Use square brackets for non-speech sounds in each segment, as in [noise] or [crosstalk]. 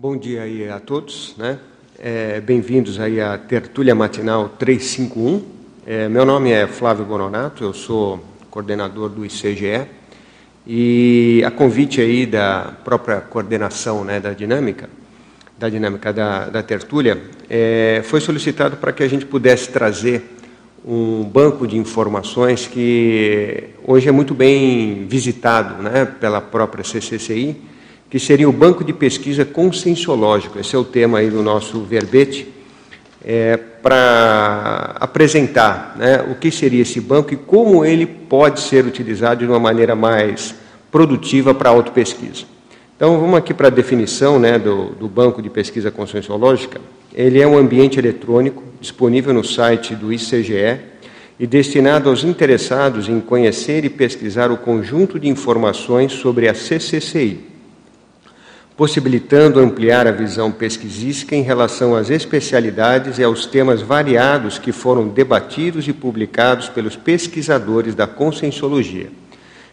Bom dia aí a todos, né? É, Bem-vindos aí à Tertúlia Matinal 351. É, meu nome é Flávio Bononato, eu sou coordenador do ICGE e a convite aí da própria coordenação né, da dinâmica, da dinâmica da, da Tertúlia, é, foi solicitado para que a gente pudesse trazer um banco de informações que hoje é muito bem visitado né, pela própria CCCI, que seria o Banco de Pesquisa Conscienciológico. Esse é o tema aí do nosso verbete, é, para apresentar né, o que seria esse banco e como ele pode ser utilizado de uma maneira mais produtiva para a autopesquisa. Então, vamos aqui para a definição né, do, do Banco de Pesquisa Conscienciológica. Ele é um ambiente eletrônico disponível no site do ICGE e destinado aos interessados em conhecer e pesquisar o conjunto de informações sobre a CCCI, possibilitando ampliar a visão pesquisística em relação às especialidades e aos temas variados que foram debatidos e publicados pelos pesquisadores da conscienciologia.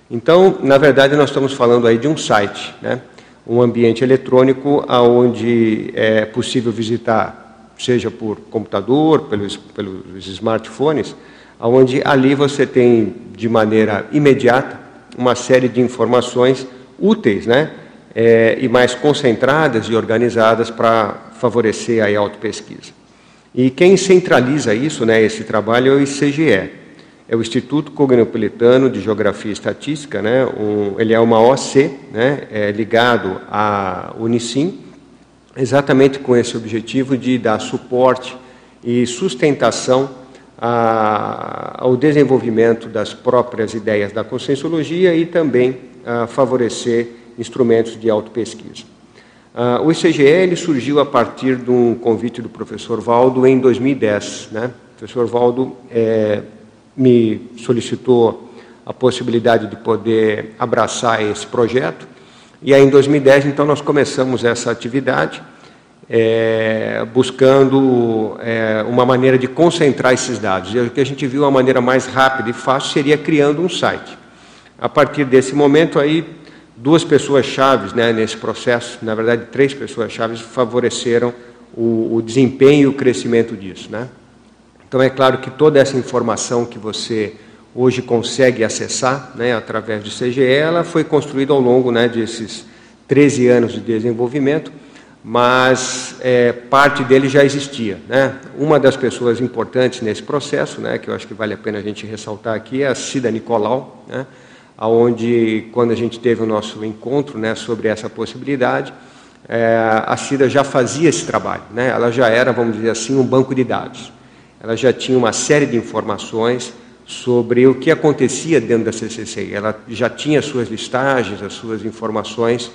Então, na verdade, nós estamos falando aí de um site, né? um ambiente eletrônico onde é possível visitar, seja por computador, pelos, pelos smartphones, onde ali você tem de maneira imediata uma série de informações úteis, né? É, e mais concentradas e organizadas para favorecer a autopesquisa. E quem centraliza isso, né, esse trabalho, é o ICGE, é o Instituto Cognopolitano de Geografia e Estatística, né, um, ele é uma OC, né, é ligado à Unicim, exatamente com esse objetivo de dar suporte e sustentação a, ao desenvolvimento das próprias ideias da conscienciologia e também favorecer instrumentos de autopesquisa. Uh, o ICGL surgiu a partir de um convite do professor Valdo em 2010. Né? O professor Valdo é, me solicitou a possibilidade de poder abraçar esse projeto, e aí em 2010, então, nós começamos essa atividade, é, buscando é, uma maneira de concentrar esses dados. E o que a gente viu a maneira mais rápida e fácil seria criando um site. A partir desse momento aí, duas pessoas chaves né, nesse processo, na verdade três pessoas chaves favoreceram o, o, desempenho e o crescimento disso, né? Então é claro que toda essa informação que você hoje consegue acessar, né, através do CGE, ela foi construída ao longo, né, desses 13 anos de desenvolvimento, mas é, parte dele já existia, né? Uma das pessoas importantes nesse processo, né, que eu acho que vale a pena a gente ressaltar aqui é a Cida Nicolau, né? Aonde quando a gente teve o nosso encontro né, sobre essa possibilidade, é, a Cida já fazia esse trabalho, né? ela já era, vamos dizer assim, um banco de dados. Ela já tinha uma série de informações sobre o que acontecia dentro da CCC. Ela já tinha as suas listagens, as suas informações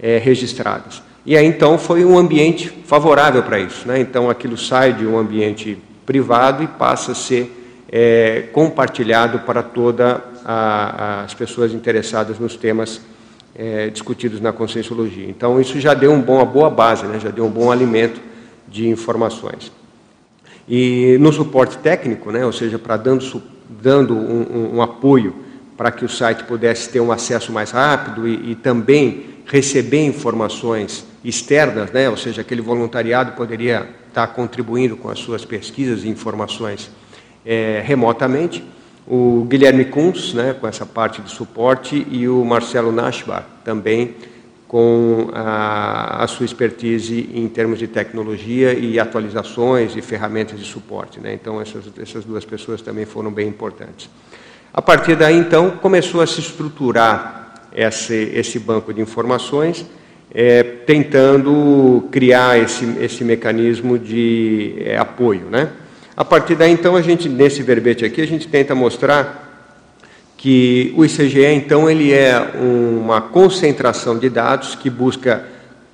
é, registradas. E aí então foi um ambiente favorável para isso. Né? Então aquilo sai de um ambiente privado e passa a ser é, compartilhado para toda a, as pessoas interessadas nos temas é, discutidos na conscienciologia. Então, isso já deu um uma boa base, né? já deu um bom alimento de informações. E no suporte técnico, né? ou seja, para dando, dando um, um, um, apoio para que o site pudesse ter um acesso mais rápido e, e também receber informações externas, né? ou seja, aquele voluntariado poderia estar contribuindo com as suas pesquisas e informações é, remotamente o Guilherme Kunz, né, com essa parte de suporte, e o Marcelo Nashbar, também com a, a, sua expertise em termos de tecnologia e atualizações e ferramentas de suporte. Né? Então, essas, essas duas pessoas também foram bem importantes. A partir daí, então, começou a se estruturar esse, esse banco de informações, é, tentando criar esse, esse mecanismo de é, apoio, né? A partir daí, então, a gente, nesse verbete aqui, a gente tenta mostrar que o ICGE, então, ele é uma concentração de dados que busca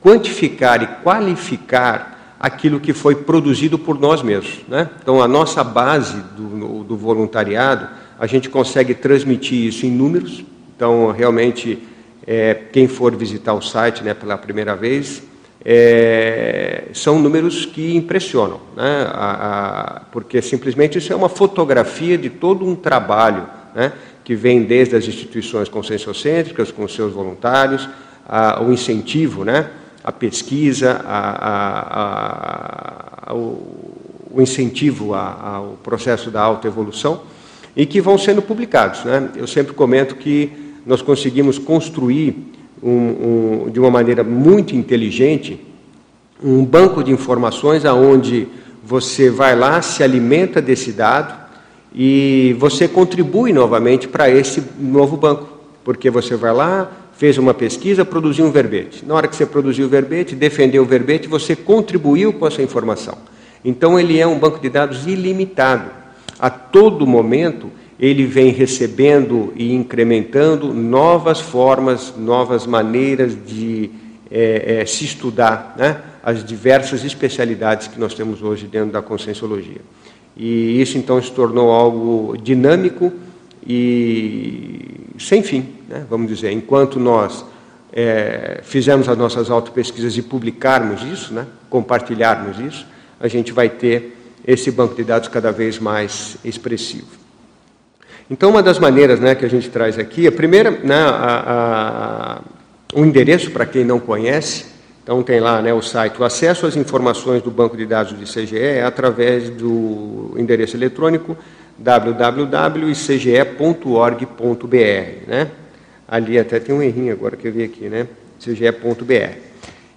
quantificar e qualificar aquilo que foi produzido por nós mesmos. Né? Então, a nossa base do, do voluntariado, a gente consegue transmitir isso em números. Então, realmente, é, quem for visitar o site né, pela primeira vez, é, são números que impressionam, né? a, a, porque simplesmente isso é uma fotografia de todo um trabalho né? que vem desde as instituições conscienciocêntricas, com seus voluntários, a, o incentivo né? a pesquisa, o, o, incentivo ao processo da autoevolução e que vão sendo publicados. Né? Eu sempre comento que nós conseguimos construir um, um, de uma maneira muito inteligente um banco de informações aonde você vai lá, se alimenta desse dado e você contribui novamente para esse novo banco, porque você vai lá, fez uma pesquisa, produziu um verbete. Na hora que você produziu o verbete, defendeu o verbete, você contribuiu com essa informação. Então ele é um banco de dados ilimitado. A todo momento ele vem recebendo e incrementando novas formas, novas maneiras de é, é, se estudar né, as diversas especialidades que nós temos hoje dentro da conscienciologia. E isso então se tornou algo dinâmico e sem fim, né, vamos dizer. Enquanto nós é, fizermos as nossas autopesquisas e publicarmos isso, né, compartilharmos isso, a gente vai ter esse banco de dados cada vez mais expressivo. Então, uma das maneiras né, que a gente traz aqui, a primeira, né, a, a, o endereço para quem não conhece, então tem lá né, o site, o acesso às informações do banco de dados do ICGE é através do endereço eletrônico www.icge.org.br. Né? Ali até tem um errinho agora que eu vi aqui, né? icge.br.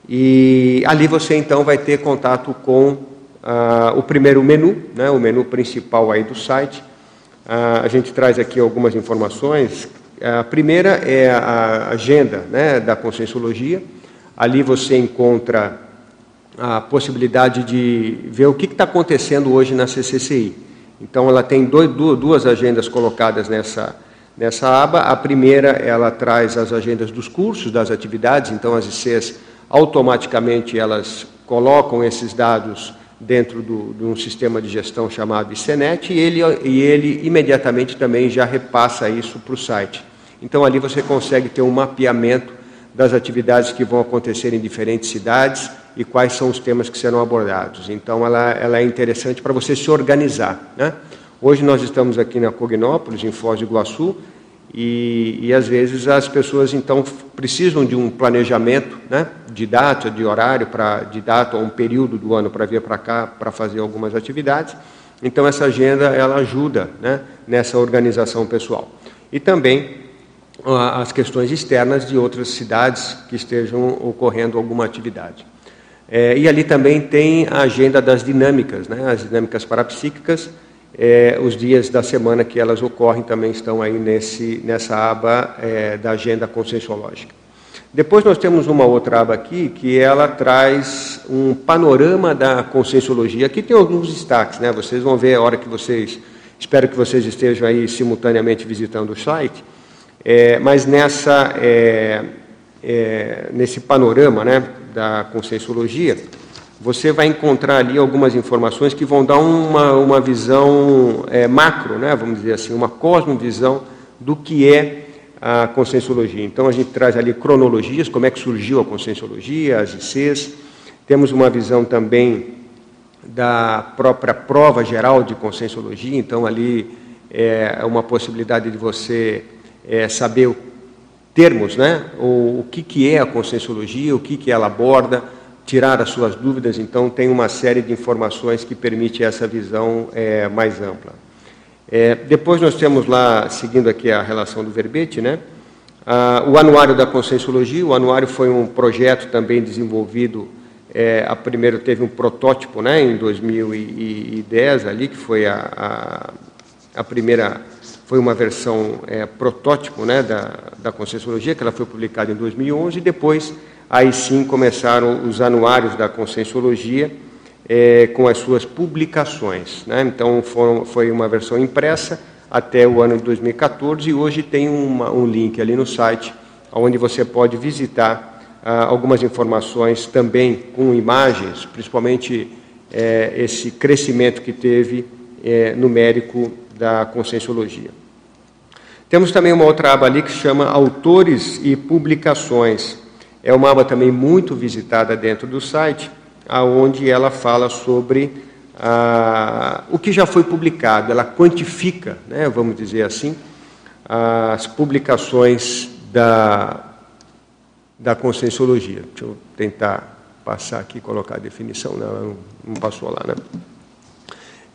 E ali você então vai ter contato com ah, o primeiro menu, né, o menu principal aí do site, a gente traz aqui algumas informações. A primeira é a agenda né, da Conscienciologia. Ali você encontra a possibilidade de ver o que está acontecendo hoje na CCCI. Então, ela tem dois, duas agendas colocadas nessa, nessa aba. A primeira, ela traz as agendas dos cursos, das atividades. Então, as ICs, automaticamente, elas colocam esses dados dentro do, de um sistema de gestão chamado ICENET e ele, e ele imediatamente também já repassa isso para o site. Então ali você consegue ter um mapeamento das atividades que vão acontecer em diferentes cidades e quais são os temas que serão abordados. Então ela, ela é interessante para você se organizar. Né? Hoje nós estamos aqui na Cognópolis, em Foz do Iguaçu, e, e, às vezes as pessoas então precisam de um planejamento né, de data, de horário, pra, de data ou um período do ano para vir para cá para fazer algumas atividades. Então essa agenda ela ajuda né, nessa organização pessoal. E também as questões externas de outras cidades que estejam ocorrendo alguma atividade. É, e ali também tem a agenda das dinâmicas, né, as dinâmicas parapsíquicas, é, os dias da semana que elas ocorrem também estão aí nesse, nessa aba é, da agenda conscienciológica. Depois nós temos uma outra aba aqui que ela traz um panorama da conscienciologia. Aqui tem alguns destaques, né? Vocês vão ver a hora que vocês, espero que vocês estejam aí simultaneamente visitando o site. É, mas nessa, é, é, nesse panorama, né, da conscienciologia, você vai encontrar ali algumas informações que vão dar uma, uma visão é, macro, né, vamos dizer assim, uma cosmovisão do que é a conscienciologia. Então, a gente traz ali cronologias, como é que surgiu a conscienciologia, as ICs, temos uma visão também da própria prova geral de conscienciologia, então ali é uma possibilidade de você é, saber termos, né, o, o que, que é a conscienciologia, o que, que ela aborda, tirar as suas dúvidas, então tem uma série de informações que permite essa visão é, mais ampla. É, depois nós temos lá, seguindo aqui a relação do verbete, né, o Anuário da Conscienciologia, o Anuário foi um projeto também desenvolvido, é, a primeiro teve um protótipo né, em 2010 ali, que foi a, a, a primeira, foi uma versão é, protótipo né, da, da Conscienciologia, que ela foi publicada em 2011, e depois aí sim começaram os anuários da Conscienciologia é, com as suas publicações. Né? Então foram, foi uma versão impressa até o ano de 2014 e hoje tem uma, um link ali no site onde você pode visitar ah, algumas informações também com imagens, principalmente é, esse crescimento que teve é, numérico da Conscienciologia. Temos também uma outra aba ali que chama Autores e Publicações. É uma aba também muito visitada dentro do site, aonde ela fala sobre ah, o que já foi publicado, ela quantifica, né, vamos dizer assim, as publicações da, da conscienciologia. Deixa eu tentar passar aqui e colocar a definição, não, não, não passou lá, né?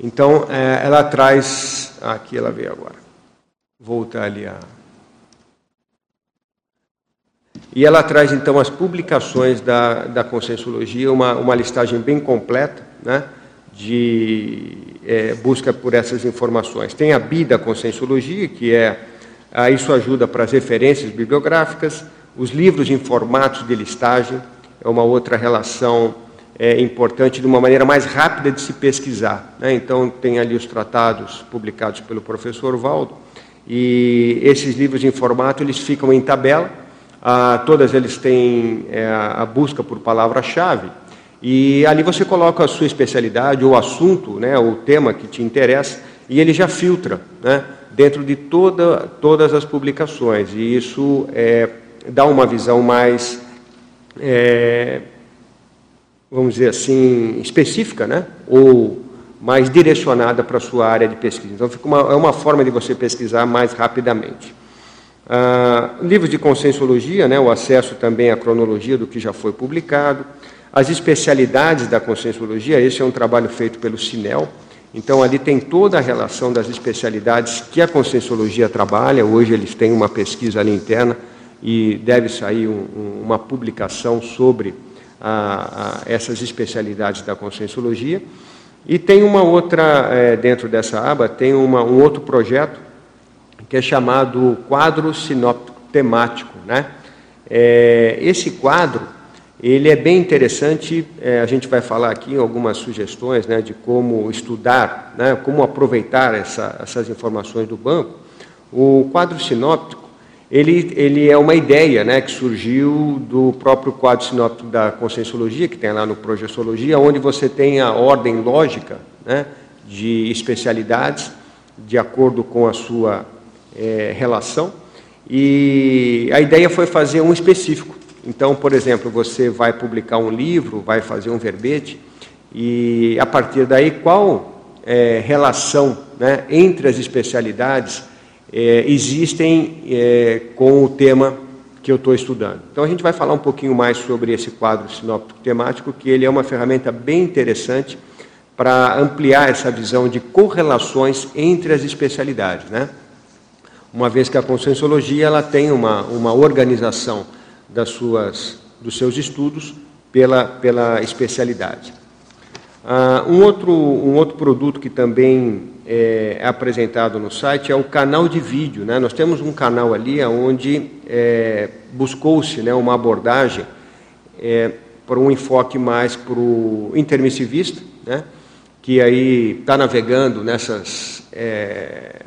Então, é, ela traz. Aqui ela veio agora. Voltar ali a. E ela traz então as publicações da, da Conscienciologia, uma, uma listagem bem completa, né, de é, busca por essas informações. Tem a BI da Conscienciologia, que é. Ah, isso ajuda para as referências bibliográficas, os livros em formatos de listagem, é uma outra relação é, importante de uma maneira mais rápida de se pesquisar. Né? Então, tem ali os tratados publicados pelo professor Valdo, e esses livros em formato eles ficam em tabela, ah, todas eles têm é, a busca por palavra-chave, e ali você coloca a sua especialidade, ou assunto, né, o tema que te interessa, e ele já filtra né, dentro de toda, todas as publicações, e isso é, dá uma visão mais. É, vamos dizer assim, específica, né? ou mais direcionada para a sua área de pesquisa. Então, fica uma, é uma forma de você pesquisar mais rapidamente. Ah, livros de conscienciologia, né, o acesso também à cronologia do que já foi publicado. As especialidades da conscienciologia, esse é um trabalho feito pelo Sinel. Então, ali tem toda a relação das especialidades que a conscienciologia trabalha. Hoje, eles têm uma pesquisa ali interna e deve sair um, uma publicação sobre a, a essas especialidades da conscienciologia. E tem uma outra, é, dentro dessa aba, tem uma, um outro projeto que é chamado quadro sinóptico temático. Né? É, esse quadro, ele é bem interessante, é, a gente vai falar aqui algumas sugestões né, de como estudar, né, como aproveitar essa, essas informações do banco. O quadro sinóptico, ele, ele é uma ideia né, que surgiu do próprio quadro sinóptico da Conscienciologia, que tem lá no Projeciologia, onde você tem a ordem lógica né, de especialidades, de acordo com a sua é, relação. E a ideia foi fazer um específico. Então, por exemplo, você vai publicar um livro, vai fazer um verbete, e a partir daí, qual é, relação né, entre as especialidades é, existem é, com o tema que eu estou estudando. Então a gente vai falar um pouquinho mais sobre esse quadro sinóptico temático, que ele é uma ferramenta bem interessante para ampliar essa visão de correlações entre as especialidades, né? Uma vez que a conscienciologia ela tem uma, uma organização das suas, dos seus estudos pela, pela especialidade. Ah, um, outro, um outro produto que também é, apresentado no site é o canal de vídeo. Né? Nós temos um canal ali onde é, buscou-se né, uma abordagem é, para um enfoque mais para o intermissivista, né? que aí está navegando nessas é,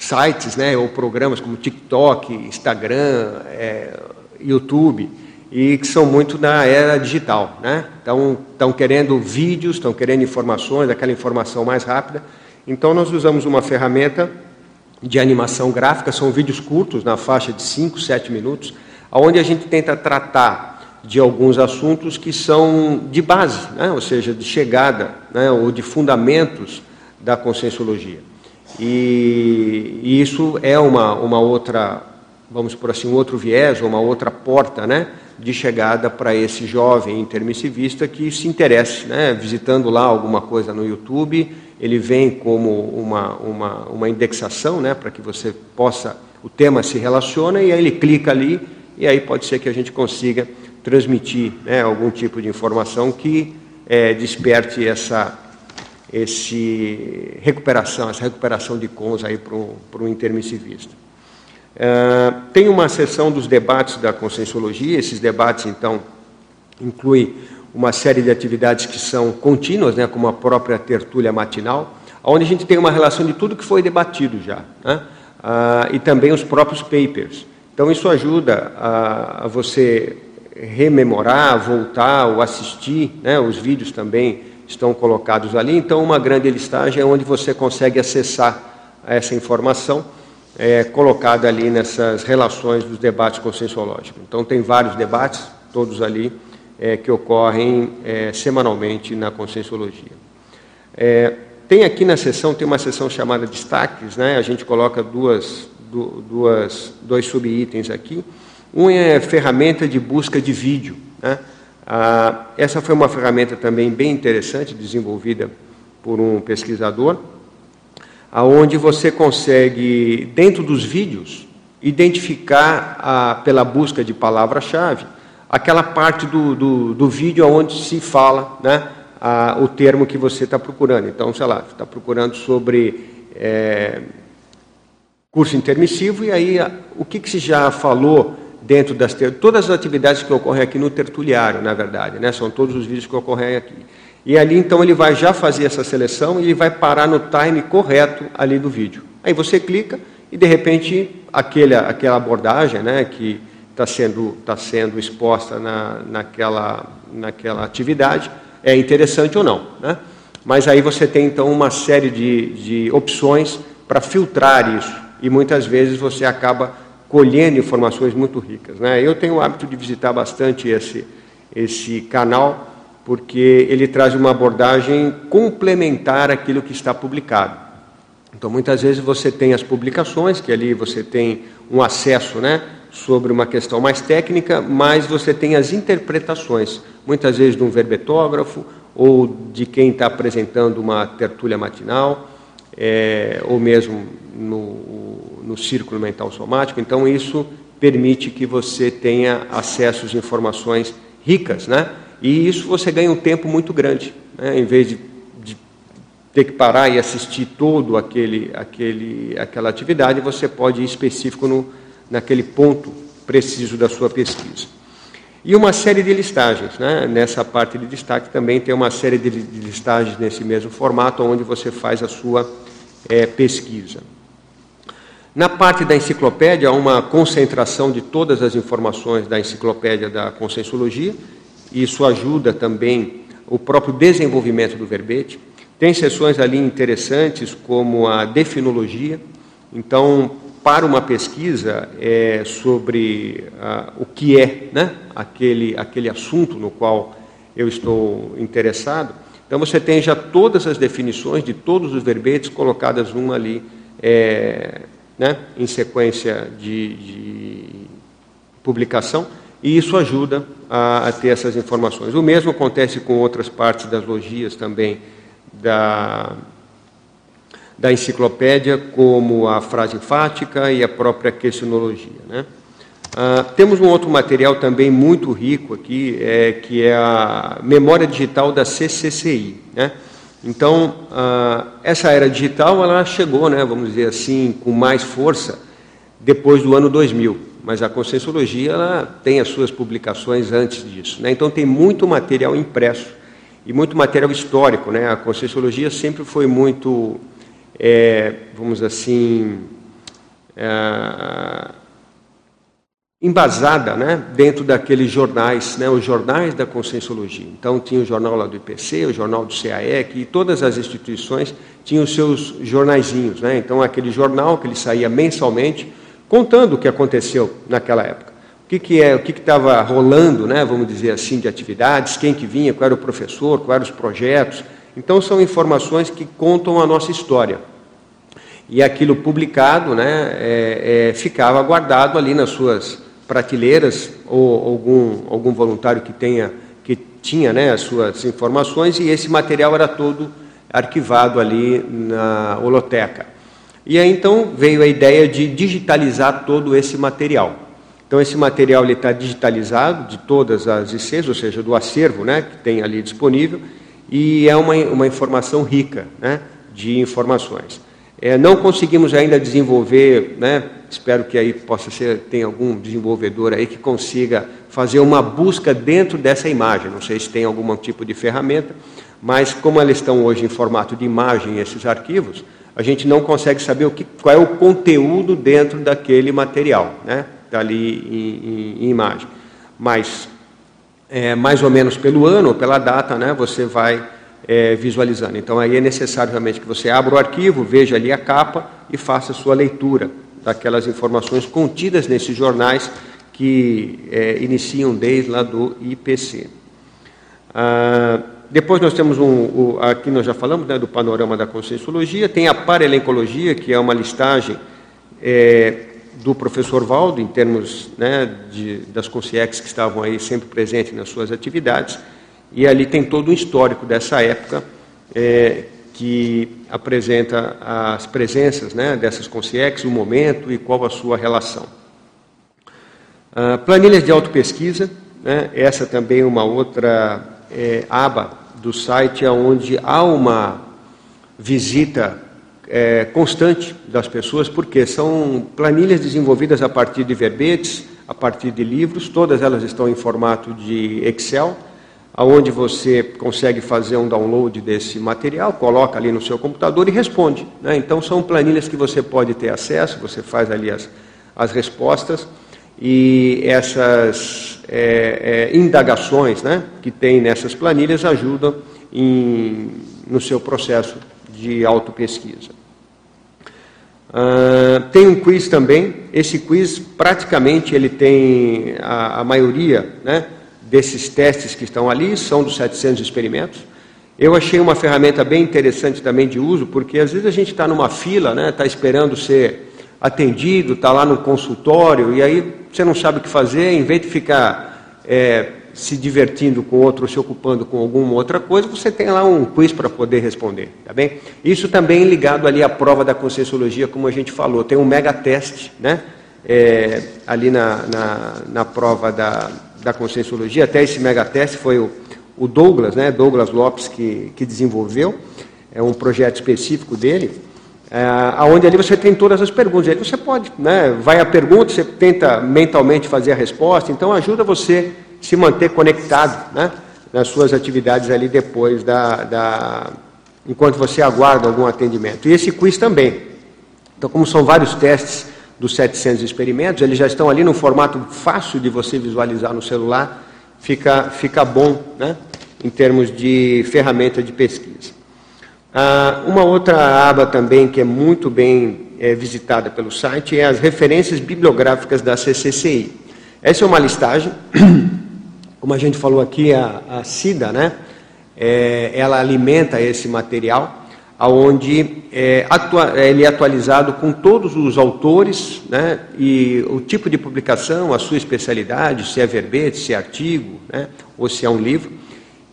sites né, ou programas como TikTok, Instagram, é, YouTube, e que são muito da era digital. Né? Então, estão querendo vídeos, estão querendo informações, aquela informação mais rápida, então, nós usamos uma ferramenta de animação gráfica, são vídeos curtos, na faixa de 5, 7 minutos, onde a gente tenta tratar de alguns assuntos que são de base, né? ou seja, de chegada, né? ou de fundamentos da conscienciologia. E, isso é uma, uma outra, vamos por assim, um outro viés, uma outra porta né? de chegada para esse jovem intermissivista que se interesse, né? visitando lá alguma coisa no YouTube ele vem como uma, uma, uma indexação, né, para que você possa, o tema se relaciona, e aí ele clica ali, e aí pode ser que a gente consiga transmitir né, algum tipo de informação que é, desperte essa esse recuperação, essa recuperação de cons aí para o intermissivista. Uh, tem uma sessão dos debates da conscienciologia, esses debates, então, incluem uma série de atividades que são contínuas, né, como a própria tertúlia matinal, onde a gente tem uma relação de tudo que foi debatido já, né, ah, e também os próprios papers. Então, isso ajuda a, a você rememorar, voltar ou assistir, né, os vídeos também estão colocados ali. Então, uma grande listagem é onde você consegue acessar essa informação é, colocada ali nessas relações dos debates conscienciológicos. Então, tem vários debates, todos ali é, que ocorrem é, semanalmente na Conscienciologia. É, tem aqui na sessão, tem uma sessão chamada destaques, né? a gente coloca duas, duas, dois subitens aqui, Um é ferramenta de busca de vídeo. Né? Ah, essa foi uma ferramenta também bem interessante, desenvolvida por um pesquisador, aonde você consegue, dentro dos vídeos, identificar, ah, pela busca de palavra-chave, aquela parte do, do, do, vídeo onde se fala né, ah, o termo que você está procurando. Então, sei lá, está procurando sobre é, curso intermissivo, e aí o que, que se já falou dentro das todas as atividades que ocorrem aqui no tertuliário, na verdade, né? São todos os vídeos que ocorrem aqui. E ali então ele vai já fazer essa seleção e ele vai parar no time correto ali do vídeo. Aí você clica e de repente aquele, aquela abordagem, né, que está sendo tá sendo exposta na, naquela naquela atividade é interessante ou não, né? Mas aí você tem então uma série de, de opções para filtrar isso e muitas vezes você acaba colhendo informações muito ricas. Né? Eu tenho o hábito de visitar bastante esse, esse canal, porque ele traz uma abordagem complementar àquilo que está publicado. Então, muitas vezes você tem as publicações, que ali você tem um acesso né, sobre uma questão mais técnica, mas você tem as interpretações, muitas vezes de um verbetógrafo ou de quem está apresentando uma tertúlia matinal, é, ou mesmo no no círculo mental somático, então isso permite que você tenha acesso às informações ricas, né? E isso você ganha um tempo muito grande, né? em vez de, de ter que parar e assistir todo aquele, aquele, aquela atividade, você pode ir específico no, naquele ponto preciso da sua pesquisa. E uma série de listagens, né? nessa parte de destaque também tem uma série de, listagens nesse mesmo formato, onde você faz a sua é, pesquisa. Na parte da enciclopédia, há uma concentração de todas as informações da enciclopédia da Conscienciologia, e isso ajuda também o próprio desenvolvimento do verbete. Tem sessões ali interessantes, como a definologia. Então, para uma pesquisa é, sobre ah, o que é né, aquele, aquele assunto no qual eu estou interessado, então você tem já todas as definições de todos os verbetes colocadas numa ali. É, né, em sequência de, de publicação, e isso ajuda a, a, ter essas informações. O mesmo acontece com outras partes das logias também da, da enciclopédia, como a frase enfática e a própria questionologia. Né? Ah, temos um outro material também muito rico aqui, é, que é a memória digital da CCCI. Né? Então, ah, essa era digital, ela chegou, né, vamos dizer assim, com mais força depois do ano 2000, mas a Conscienciologia ela tem as suas publicações antes disso. Né? Então, tem muito material impresso e muito material histórico. Né? A Conscienciologia sempre foi muito, é, vamos assim, é, embasada né, dentro daqueles jornais, né, os jornais da Conscienciologia. Então, tinha o jornal lá do IPC, o jornal do CAEC, e todas as instituições tinham seus jornaizinhos. Né? Então, aquele jornal que ele saía mensalmente, contando o que aconteceu naquela época. O que, que é, o que estava rolando, né, vamos dizer assim, de atividades, quem que vinha, qual era o professor, quais eram os projetos. Então, são informações que contam a nossa história. E aquilo publicado né, é, é, ficava guardado ali nas suas prateleiras ou algum, algum voluntário que tenha que tinha né, as suas informações e esse material era todo arquivado ali na holoteca. E aí então veio a ideia de digitalizar todo esse material. Então esse material está digitalizado de todas as ICs, ou seja, do acervo né, que tem ali disponível, e é uma, uma informação rica né, de informações. É, não conseguimos ainda desenvolver né, Espero que aí possa ser, tem algum desenvolvedor aí que consiga fazer uma busca dentro dessa imagem. Não sei se tem algum tipo de ferramenta, mas como elas estão hoje em formato de imagem, esses arquivos, a gente não consegue saber o que, qual é o conteúdo dentro daquele material, né? Dali em, em, em imagem. Mas, é, mais ou menos pelo ano ou pela data, né? Você vai é, visualizando. Então aí é necessário realmente que você abra o arquivo, veja ali a capa e faça a sua leitura daquelas informações contidas nesses jornais que é, iniciam desde lá do IPC. Ah, depois nós temos um, o, aqui nós já falamos né, do panorama da conscienciologia, tem a paralencologia, que é uma listagem é, do professor Valdo, em termos né, de, das consciex que estavam aí sempre presentes nas suas atividades, e ali tem todo um histórico dessa época é, que apresenta as presenças né, dessas consciex, o momento e qual a sua relação. Ah, planilhas de autopesquisa, né, essa também é uma outra é, aba do site onde há uma visita é, constante das pessoas, porque são planilhas desenvolvidas a partir de verbetes, a partir de livros, todas elas estão em formato de Excel, aonde você consegue fazer um download desse material, coloca ali no seu computador e responde. Né? Então são planilhas que você pode ter acesso, você faz ali as, as respostas e essas é, é, indagações né, que tem nessas planilhas ajudam em, no seu processo de autopesquisa. Uh, tem um quiz também. Esse quiz, praticamente, ele tem a, a, maioria né, desses testes que estão ali, são dos 700 experimentos. Eu achei uma ferramenta bem interessante também de uso, porque às vezes a gente está numa fila, está né, tá esperando ser atendido, está lá no consultório, e aí você não sabe o que fazer, em vez de ficar é, se divertindo com outro, se ocupando com alguma outra coisa, você tem lá um quiz para poder responder, tá bem? Isso também ligado ali à prova da conscienciologia, como a gente falou, tem um mega teste, né? É, ali na, na, na, prova da, da conscienciologia, até esse mega teste foi o, o Douglas, né? Douglas Lopes que, que desenvolveu, é um projeto específico dele, é, aonde ali você tem todas as perguntas. Aí você pode, né, vai a pergunta, você tenta mentalmente fazer a resposta, então ajuda você se manter conectado né, nas suas atividades ali depois da, da, enquanto você aguarda algum atendimento. E esse quiz também. Então, como são vários testes dos 700 experimentos, eles já estão ali no formato fácil de você visualizar no celular, fica, fica bom né, em termos de ferramenta de pesquisa. Ah, uma outra aba também que é muito bem é, visitada pelo site é as referências bibliográficas da CCCI. Essa é uma listagem, [coughs] como a gente falou aqui, a, a CIDA, né? É, ela alimenta esse material, aonde é, atua, ele é atualizado com todos os autores, né? E o tipo de publicação, a sua especialidade, se é verbete, se é artigo, né? Ou se é um livro.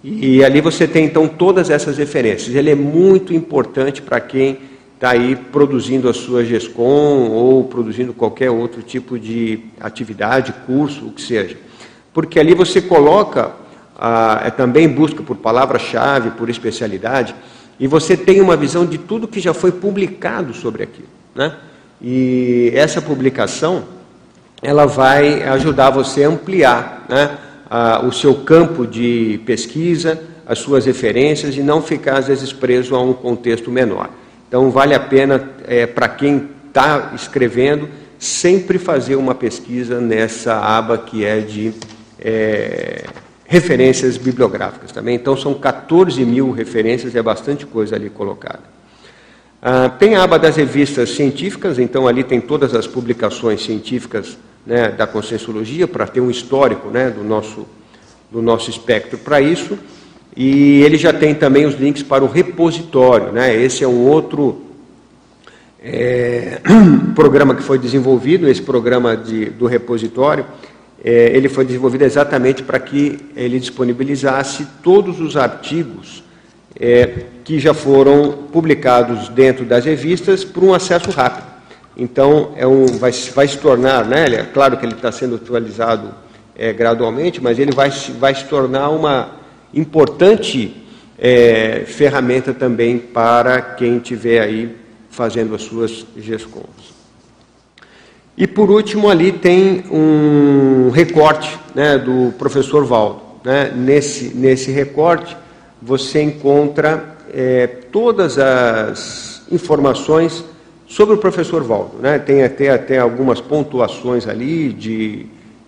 E ali você tem então todas essas referências. Ele é muito importante para quem está aí produzindo a sua GESCOM ou produzindo qualquer outro tipo de atividade, curso, o que seja. Porque ali você coloca, ah, é, também busca por palavra-chave, por especialidade, e você tem uma visão de tudo que já foi publicado sobre aquilo. Né? E essa publicação, ela vai ajudar você a ampliar, né? o seu campo de pesquisa, as suas referências e não ficar, às vezes, preso a um contexto menor. Então, vale a pena, é, para quem está escrevendo, sempre fazer uma pesquisa nessa aba que é de é, referências bibliográficas também. Então, são 14 mil referências, é bastante coisa ali colocada. Ah, tem a aba das revistas científicas, então ali tem todas as publicações científicas né, da conscienciologia, para ter um histórico né, do, nosso, do nosso espectro para isso. E ele já tem também os links para o repositório. Né? Esse é um outro é, [clears throat] programa que foi desenvolvido, esse programa de, do repositório. É, ele foi desenvolvido exatamente para que ele disponibilizasse todos os artigos é, que já foram publicados dentro das revistas para um acesso rápido. Então, é um, vai, vai se tornar, né, é claro que ele está sendo atualizado é, gradualmente, mas ele vai, vai se tornar uma importante é, ferramenta também para quem estiver aí fazendo as suas GESCOMs. E por último, ali tem um recorte né, do professor Valdo. Né? Nesse, nesse recorte, você encontra é, todas as informações Sobre o professor Valdo, né, tem até, até algumas pontuações ali de,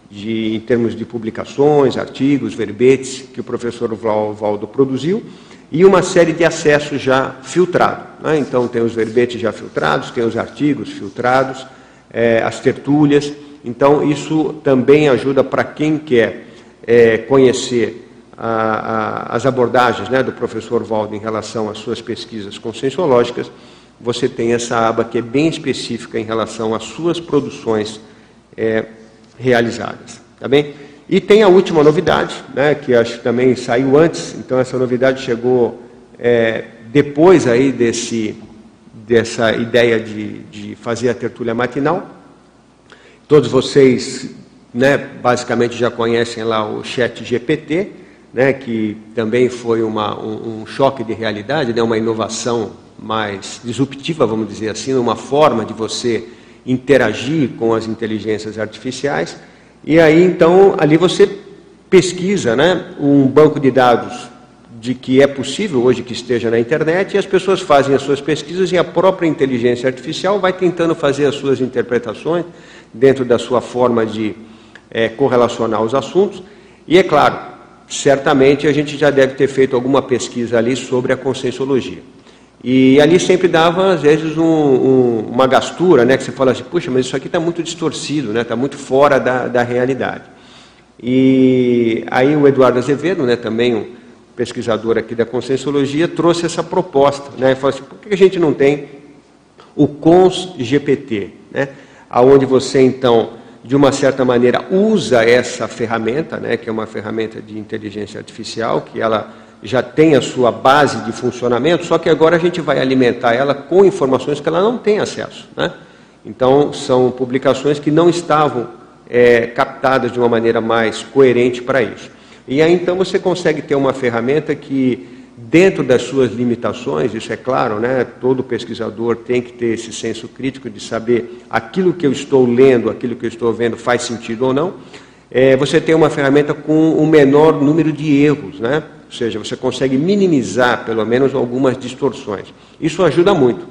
de, em termos de publicações, artigos, verbetes que o professor Valdo produziu e uma série de acessos já filtrados. Né? Então, tem os verbetes já filtrados, tem os artigos filtrados, é, as tertúlias. Então, isso também ajuda para quem quer é, conhecer a, a, as abordagens né, do professor Valdo em relação às suas pesquisas conscienciológicas você tem essa aba que é bem específica em relação às suas produções é, realizadas. Tá bem? E tem a última novidade, né, que acho que também saiu antes, então essa novidade chegou é, depois aí desse, dessa ideia de, de fazer a tertúlia matinal. Todos vocês, né, basicamente já conhecem lá o Chat GPT, né, que também foi uma, um, um, choque de realidade, né, uma inovação mais disruptiva, vamos dizer assim, uma forma de você interagir com as inteligências artificiais. E aí, então, ali você pesquisa né, um banco de dados de que é possível hoje que esteja na internet, e as pessoas fazem as suas pesquisas e a própria inteligência artificial vai tentando fazer as suas interpretações dentro da sua forma de é, correlacionar os assuntos. E é claro, certamente a gente já deve ter feito alguma pesquisa ali sobre a conscienciologia. E ali sempre dava, às vezes, um, um, uma gastura, né, que você fala assim, puxa, mas isso aqui está muito distorcido, está né, muito fora da, da realidade. E aí o Eduardo Azevedo, né, também um pesquisador aqui da Conscienciologia, trouxe essa proposta, né, e falou assim, por que a gente não tem o Cons GPT, né, aonde você, então, de uma certa maneira, usa essa ferramenta, né, que é uma ferramenta de inteligência artificial, que ela já tem a sua base de funcionamento, só que agora a gente vai alimentar ela com informações que ela não tem acesso. Né? Então, são publicações que não estavam é, captadas de uma maneira mais coerente para isso. E aí então você consegue ter uma ferramenta que, dentro das suas limitações, isso é claro, né? todo pesquisador tem que ter esse senso crítico de saber aquilo que eu estou lendo, aquilo que eu estou vendo faz sentido ou não. É, você tem uma ferramenta com um menor número de erros, né? Ou seja, você consegue minimizar, pelo menos, algumas distorções. Isso ajuda muito,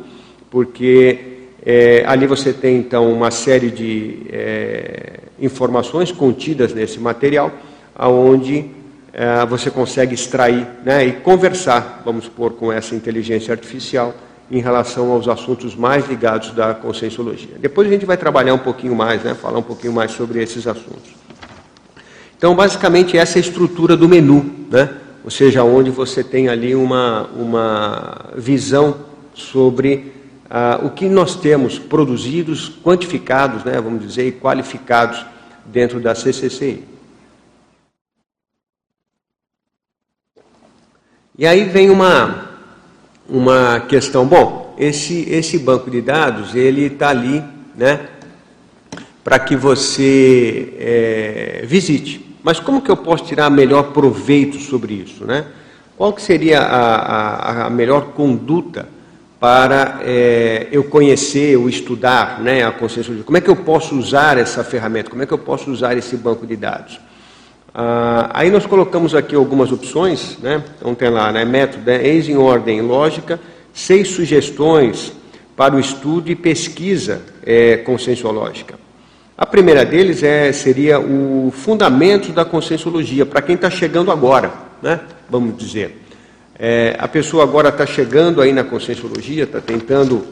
porque é, ali você tem, então, uma série de é, informações contidas nesse material, aonde é, você consegue extrair né, e conversar, vamos supor, com essa inteligência artificial em relação aos assuntos mais ligados da conscienciologia. Depois a gente vai trabalhar um pouquinho mais, né, falar um pouquinho mais sobre esses assuntos. Então, basicamente, essa é a estrutura do menu, né? ou seja, onde você tem ali uma, uma visão sobre ah, o que nós temos produzidos, quantificados, né, vamos dizer, e qualificados dentro da CCCI. E aí vem uma, uma questão, bom, esse, esse banco de dados, ele está ali, né, para que você é, visite. Mas como que eu posso tirar melhor proveito sobre isso? Né? Qual que seria a, a, a melhor conduta para é, eu conhecer, ou estudar né, a consciência Como é que eu posso usar essa ferramenta? Como é que eu posso usar esse banco de dados? Ah, aí nós colocamos aqui algumas opções, né? então tem lá, né, método, né, eis em ordem lógica, seis sugestões para o estudo e pesquisa é, conscienciológica. A primeira deles é, seria o fundamento da conscienciologia, para quem está chegando agora, né? vamos dizer. É, a pessoa agora está chegando aí na conscienciologia, está tentando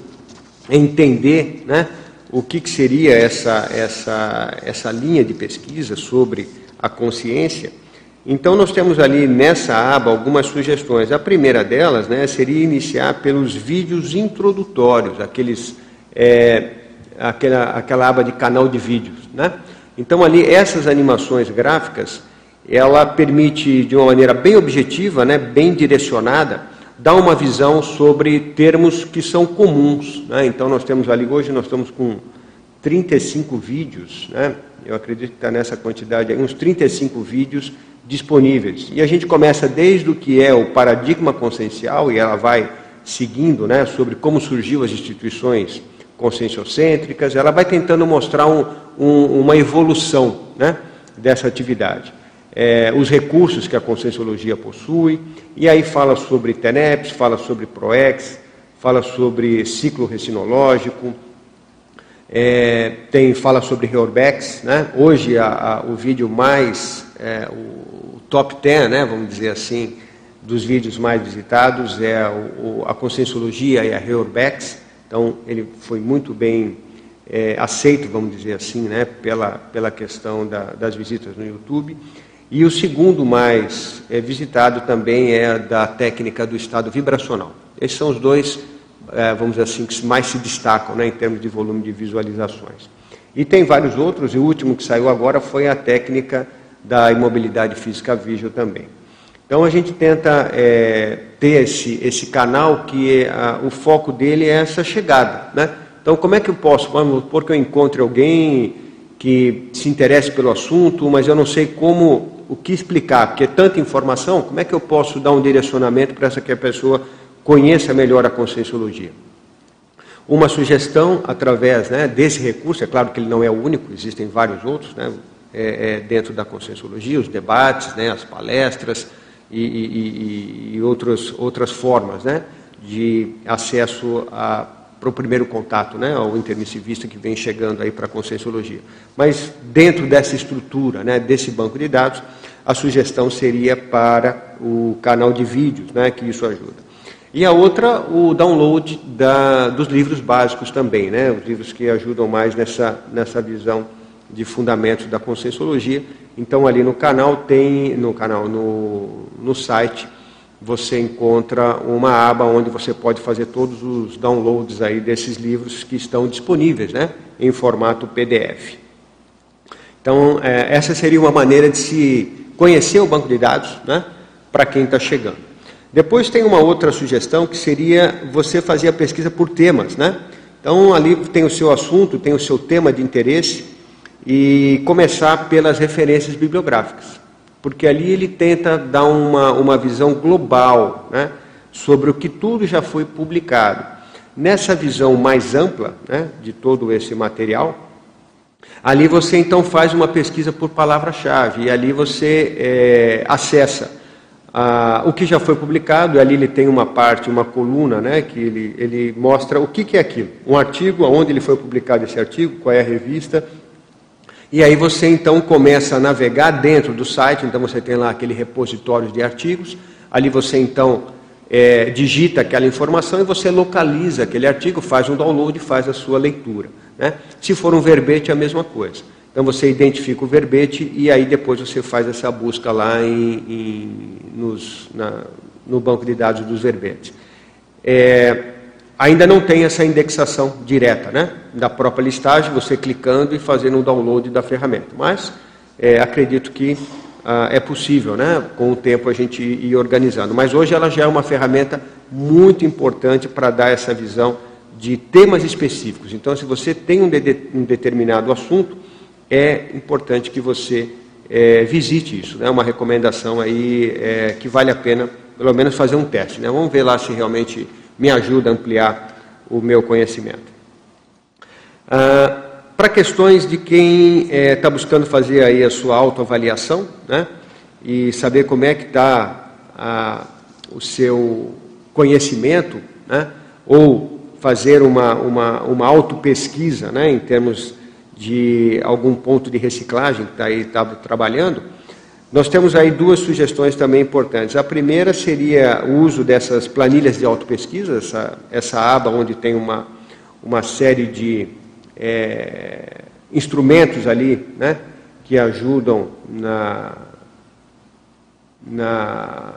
entender né, o que, que seria essa, essa, essa linha de pesquisa sobre a consciência. Então, nós temos ali nessa aba algumas sugestões. A primeira delas né, seria iniciar pelos vídeos introdutórios, aqueles. É, aquela, aquela aba de canal de vídeos. Né? Então, ali, essas animações gráficas, ela permite, de uma maneira bem objetiva, né, bem direcionada, dar uma visão sobre termos que são comuns. Né? Então, nós temos ali, hoje nós estamos com 35 vídeos, né? Eu acredito que está nessa quantidade uns 35 vídeos disponíveis. E a gente começa desde o que é o paradigma consciencial, e ela vai seguindo né, sobre como surgiu as instituições conscienciocêntricas, ela vai tentando mostrar um, um, uma evolução né, dessa atividade. É, os recursos que a conscienciologia possui, e aí fala sobre TENEPS, fala sobre PROEX, fala sobre ciclo recinológico, é, tem, fala sobre Reorbex, né? hoje a, a, o vídeo mais, é, o, top 10, né, vamos dizer assim, dos vídeos mais visitados é o, o, a Conscienciologia e a Reorbex, então, ele foi muito bem é, aceito, vamos dizer assim, né, pela, pela questão da, das visitas no YouTube. E o segundo mais é, visitado também é da técnica do estado vibracional. Esses são os dois é, vamos dizer assim, que mais se destacam né, em termos de volume de visualizações. E tem vários outros, e o último que saiu agora foi a técnica da imobilidade física vídeo também. Então a gente tenta é, ter esse, esse canal que é, a, o foco dele é essa chegada. Né? Então como é que eu posso, vamos supor que eu encontre alguém que se interesse pelo assunto, mas eu não sei como, o que explicar, porque é tanta informação, como é que eu posso dar um direcionamento para essa que a pessoa conheça melhor a conscienciologia? Uma sugestão através né, desse recurso, é claro que ele não é o único, existem vários outros, né, é, é dentro da conscienciologia, os debates, né, as palestras e, e, e outros, outras formas né, de acesso para o primeiro contato, né, ao intermissivista que vem chegando aí para a conscienciologia. Mas dentro dessa estrutura, né, desse banco de dados, a sugestão seria para o canal de vídeos, né, que isso ajuda. E a outra, o download da, dos livros básicos também, né? os livros que ajudam mais nessa, nessa visão de fundamentos da conscienciologia. Então ali no canal tem, no canal, no, no site, você encontra uma aba onde você pode fazer todos os downloads aí desses livros que estão disponíveis, né? Em formato PDF. Então, é, essa seria uma maneira de se conhecer o banco de dados, né? Para quem está chegando. Depois tem uma outra sugestão que seria você fazer a pesquisa por temas, né? Então ali tem o seu assunto, tem o seu tema de interesse e começar pelas referências bibliográficas, porque ali ele tenta dar uma, uma visão global, né? Sobre o que tudo já foi publicado. Nessa visão mais ampla, né? De todo esse material, ali você então faz uma pesquisa por palavra-chave e ali você é, acessa ah, o que já foi publicado, ali ele tem uma parte, uma coluna, né, que ele, ele mostra o que, que é aquilo. Um artigo, aonde ele foi publicado esse artigo, qual é a revista. E aí você então começa a navegar dentro do site, então você tem lá aquele repositório de artigos, ali você então é, digita aquela informação e você localiza aquele artigo, faz um download e faz a sua leitura. Né? Se for um verbete, é a mesma coisa. Então você identifica o verbete e aí depois você faz essa busca lá em, em, nos, na, no banco de dados dos verbetes. É, ainda não tem essa indexação direta né, da própria listagem, você clicando e fazendo um download da ferramenta. Mas é, acredito que ah, é possível, né, com o tempo a gente ir organizando. Mas hoje ela já é uma ferramenta muito importante para dar essa visão de temas específicos. Então, se você tem um, de, um determinado assunto, é importante que você é, visite isso. É né? uma recomendação aí é, que vale a pena, pelo menos, fazer um teste. Né? Vamos ver lá se realmente me ajuda a ampliar o meu conhecimento. Ah, Para questões de quem está é, tá buscando fazer aí a sua autoavaliação, né? e saber como é que está o seu conhecimento, né? ou fazer uma, uma, uma autopesquisa né? em termos de algum ponto de reciclagem que está aí tá trabalhando, nós temos aí duas sugestões também importantes. A primeira seria o uso dessas planilhas de autopesquisa, essa, essa aba onde tem uma, uma série de é, instrumentos ali, né, que ajudam na, na,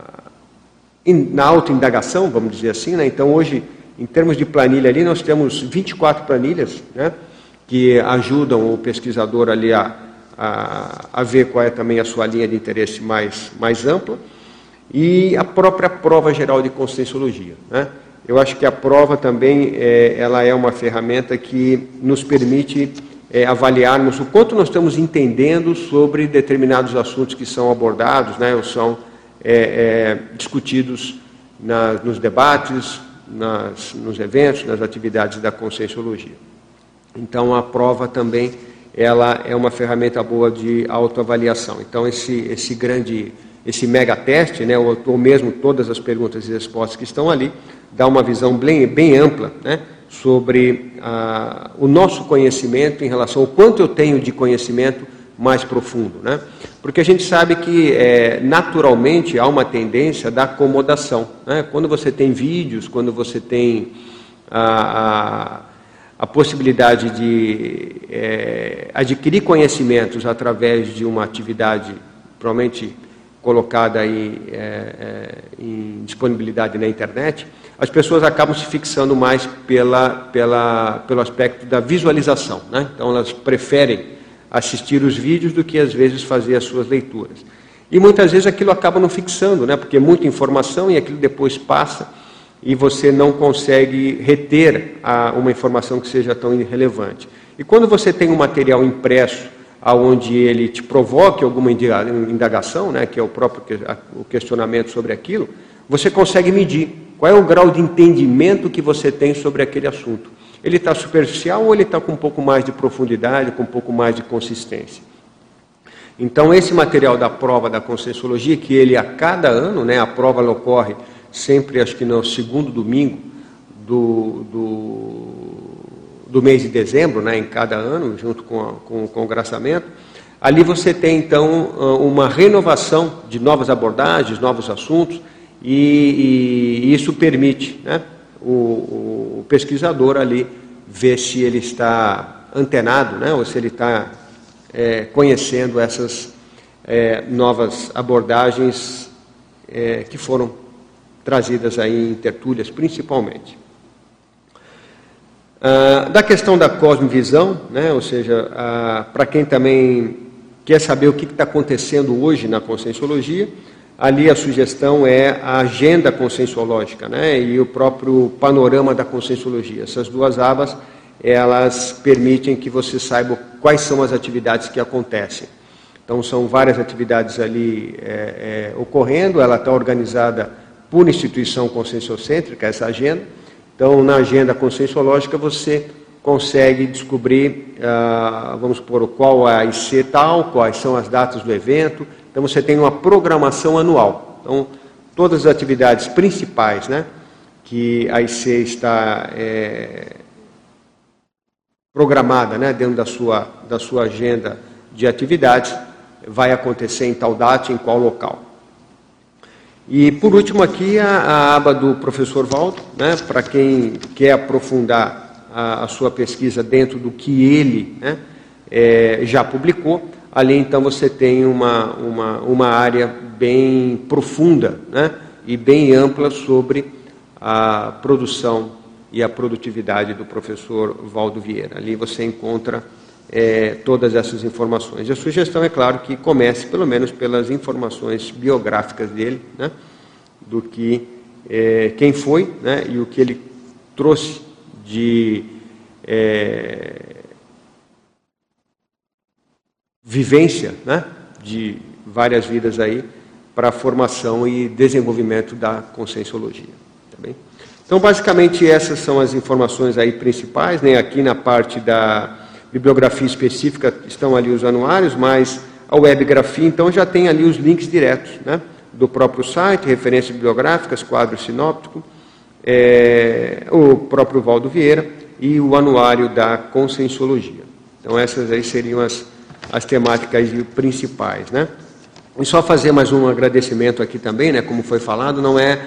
na autoindagação, vamos dizer assim. Né? Então, hoje, em termos de planilha ali, nós temos 24 planilhas, né? Que ajudam o pesquisador ali a, a, a, ver qual é também a sua linha de interesse mais, mais ampla, e a própria prova geral de conscienciologia. Né? Eu acho que a prova também é, ela é uma ferramenta que nos permite é, avaliarmos o quanto nós estamos entendendo sobre determinados assuntos que são abordados, né, ou são é, é discutidos na, nos debates, nas, nos eventos, nas atividades da conscienciologia. Então a prova também ela é uma ferramenta boa de autoavaliação. Então esse esse grande esse mega teste, né, ou, ou mesmo todas as perguntas e respostas que estão ali, dá uma visão bem, bem ampla, né, sobre ah, o nosso conhecimento em relação ao quanto eu tenho de conhecimento mais profundo, né? Porque a gente sabe que é, naturalmente há uma tendência da acomodação, né? Quando você tem vídeos, quando você tem a, a a possibilidade de é, adquirir conhecimentos através de uma atividade provavelmente colocada aí, é, é, em disponibilidade na internet, as pessoas acabam se fixando mais pela, pela, pelo aspecto da visualização. Né? Então, elas preferem assistir os vídeos do que, às vezes, fazer as suas leituras. E muitas vezes aquilo acaba não fixando, né? porque é muita informação e aquilo depois passa e você não consegue reter a, uma informação que seja tão irrelevante. E quando você tem um material impresso, aonde ele te provoque alguma indagação, né, que é o próprio o questionamento sobre aquilo, você consegue medir qual é o grau de entendimento que você tem sobre aquele assunto. Ele está superficial ou ele está com um pouco mais de profundidade, com um pouco mais de consistência? Então, esse material da prova da Conscienciologia, que ele a cada ano, né, a prova ocorre sempre, acho que no segundo domingo do, do, do mês de dezembro, né, em cada ano, junto com, a, com o congraçamento, ali você tem então uma renovação de novas abordagens, novos assuntos, e, e isso permite né, o, o, pesquisador ali ver se ele está antenado, né, ou se ele está é, conhecendo essas é, novas abordagens é, que foram trazidas aí em tertúlias, principalmente. Ah, da questão da cosmovisão, né, ou seja, para quem também quer saber o que está acontecendo hoje na conscienciologia, Ali a sugestão é a agenda conscienciológica né, e o próprio panorama da conscienciologia. Essas duas abas, elas permitem que você saiba quais são as atividades que acontecem. Então, são várias atividades ali é, é, ocorrendo, ela está organizada por instituição conscienciocêntrica, essa agenda. Então, na agenda conscienciológica, você consegue descobrir, ah, vamos supor, qual a IC tal, quais são as datas do evento, então você tem uma programação anual. Então, todas as atividades principais né, que a IC está é, programada né, dentro da sua, da sua agenda de atividades vai acontecer em tal data, em qual local. E por último aqui a, a aba do professor Valdo, né, para quem quer aprofundar a, a, sua pesquisa dentro do que ele né, é, já publicou. Ali então você tem uma, uma, uma área bem profunda né, e bem ampla sobre a produção e a produtividade do professor Valdo Vieira. Ali você encontra é, todas essas informações. A sugestão é claro que comece pelo menos pelas informações biográficas dele, né, do que é, quem foi né, e o que ele trouxe de é, vivência né, de várias vidas aí para a formação e desenvolvimento da conscienciologia. Tá bem? Então, basicamente, essas são as informações aí principais. Né? Aqui na parte da bibliografia específica estão ali os anuários, mas a webgrafia, então, já tem ali os links diretos né? do próprio site, referências bibliográficas, quadro sinóptico, é, o próprio Valdo Vieira e o anuário da conscienciologia. Então, essas aí seriam as as temáticas principais, né? E só fazer mais um agradecimento aqui também, né? Como foi falado, não é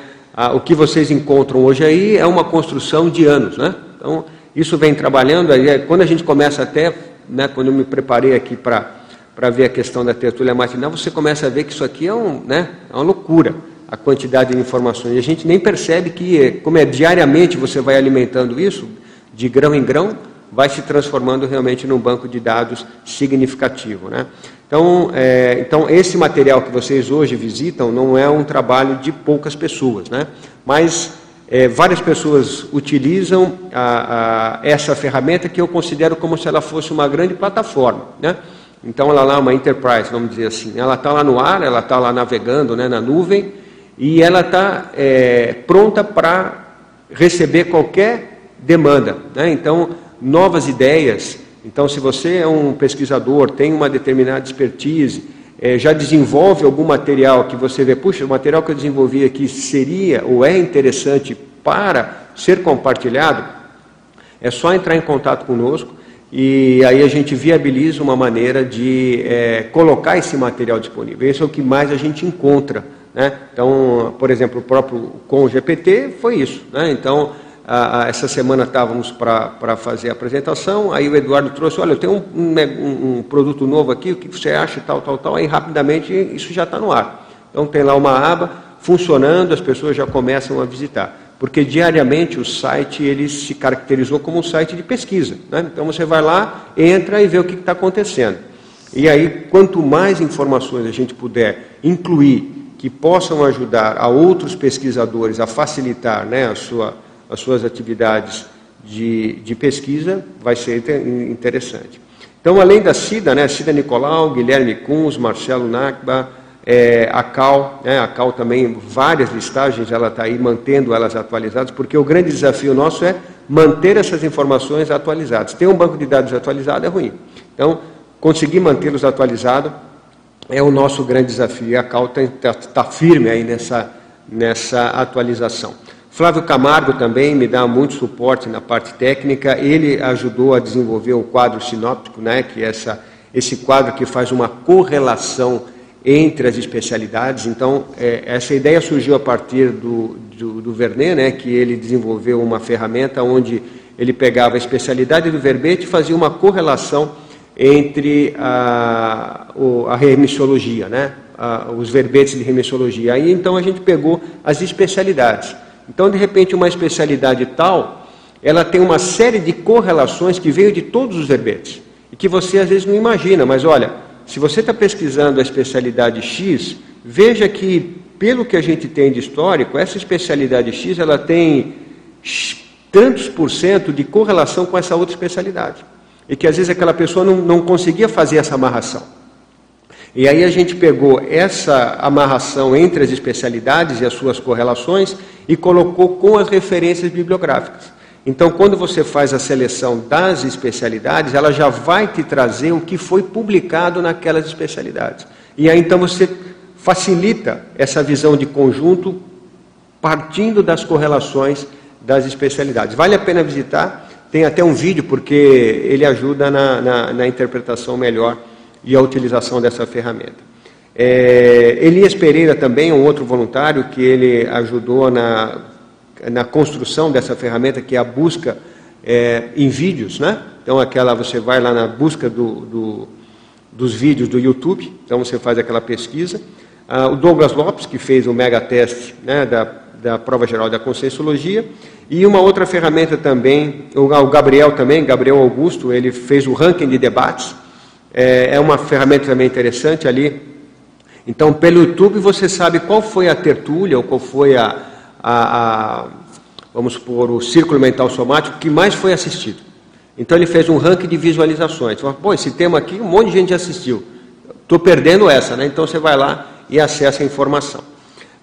o que vocês encontram hoje aí é uma construção de anos, né? Então isso vem trabalhando. É, quando a gente começa até, né? Quando eu me preparei aqui para ver a questão da tertúlia matinal, você começa a ver que isso aqui é, um, né, é uma loucura, a quantidade de informações. E a gente nem percebe que, como é diariamente você vai alimentando isso, de grão em grão, vai se transformando realmente num banco de dados significativo. Né? Então, é, então, esse material que vocês hoje visitam não é um trabalho de poucas pessoas, né? mas é, várias pessoas utilizam a, a, essa ferramenta que eu considero como se ela fosse uma grande plataforma. Né? Então, ela lá é uma enterprise, vamos dizer assim. Ela está lá no ar, ela está lá navegando né, na nuvem e ela está é, pronta para receber qualquer demanda. Né? Então, novas ideias. Então, se você é um pesquisador, tem uma determinada expertise, é, já desenvolve algum material que você vê, puxa, o material que eu desenvolvi aqui seria ou é interessante para ser compartilhado, é só entrar em contato conosco e aí a gente viabiliza uma maneira de é, colocar esse material disponível. Esse é o que mais a gente encontra. Né? Então, por exemplo, o próprio com o GPT foi isso. Né? Então, essa semana estávamos para fazer a apresentação, aí o Eduardo trouxe, olha, eu tenho um, um, um, produto novo aqui, o que você acha, tal, tal, tal, aí rapidamente isso já está no ar. Então tem lá uma aba funcionando, as pessoas já começam a visitar. porque diariamente o site ele se caracterizou como um site de pesquisa. Né? Então você vai lá, entra e vê o que está acontecendo. E aí, quanto mais informações a gente puder incluir que possam ajudar a outros pesquisadores a facilitar né, a sua, as suas atividades de, de pesquisa, vai ser interessante. Então, além da Cida, né, Cida Nicolau, Guilherme Kunz, Marcelo Nakba, é, a Cal, né, a Cal também, várias listagens, ela está aí mantendo elas atualizadas, porque o grande desafio nosso é manter essas informações atualizadas. Ter um banco de dados atualizado é ruim. Então, conseguir mantê-los atualizados é o nosso grande desafio. E a Cal está tá firme aí nessa, nessa atualização. Flávio Camargo também me dá muito suporte na parte técnica. Ele ajudou a desenvolver o quadro sinóptico, né, que é essa, esse quadro que faz uma correlação entre as especialidades. Então, é, essa ideia surgiu a partir do, do, do Vernet, né, que ele desenvolveu uma ferramenta onde ele pegava a especialidade do verbete e fazia uma correlação entre a, a remissologia, né, a, os verbetes de remissologia. Aí, então, a gente pegou as especialidades. Então, de repente, uma especialidade tal, ela tem uma série de correlações que veio de todos os verbetes, e que você às vezes não imagina, mas olha se você está pesquisando a especialidade X, veja que, pelo que a gente tem de histórico, essa especialidade X ela tem tantos por cento de correlação com essa outra especialidade. E que às vezes aquela pessoa não, não conseguia fazer essa amarração. E aí a gente pegou essa amarração entre as especialidades e as suas correlações e colocou com as referências bibliográficas. Então, quando você faz a seleção das especialidades, ela já vai te trazer o que foi publicado naquelas especialidades. E aí então você facilita essa visão de conjunto partindo das correlações das especialidades. Vale a pena visitar, tem até um vídeo, porque ele ajuda na, na, na interpretação melhor e a utilização dessa ferramenta. É, Elias Pereira também, um outro voluntário que ele ajudou na na construção dessa ferramenta, que é a busca é, em vídeos, né? Então, aquela, você vai lá na busca do, do, dos vídeos do YouTube, então você faz aquela pesquisa. Ah, o Douglas Lopes, que fez o mega teste né, da, da prova geral da conscienciologia, e uma outra ferramenta também, o, o Gabriel também, Gabriel Augusto, ele fez o ranking de debates, é, é uma ferramenta também interessante ali. Então, pelo YouTube você sabe qual foi a tertúlia, ou qual foi a, a, a, vamos supor, o círculo mental somático que mais foi assistido. Então ele fez um ranking de visualizações. Falou, Bom, esse tema aqui um monte de gente assistiu. Estou perdendo essa, né? Então você vai lá e acessa a informação.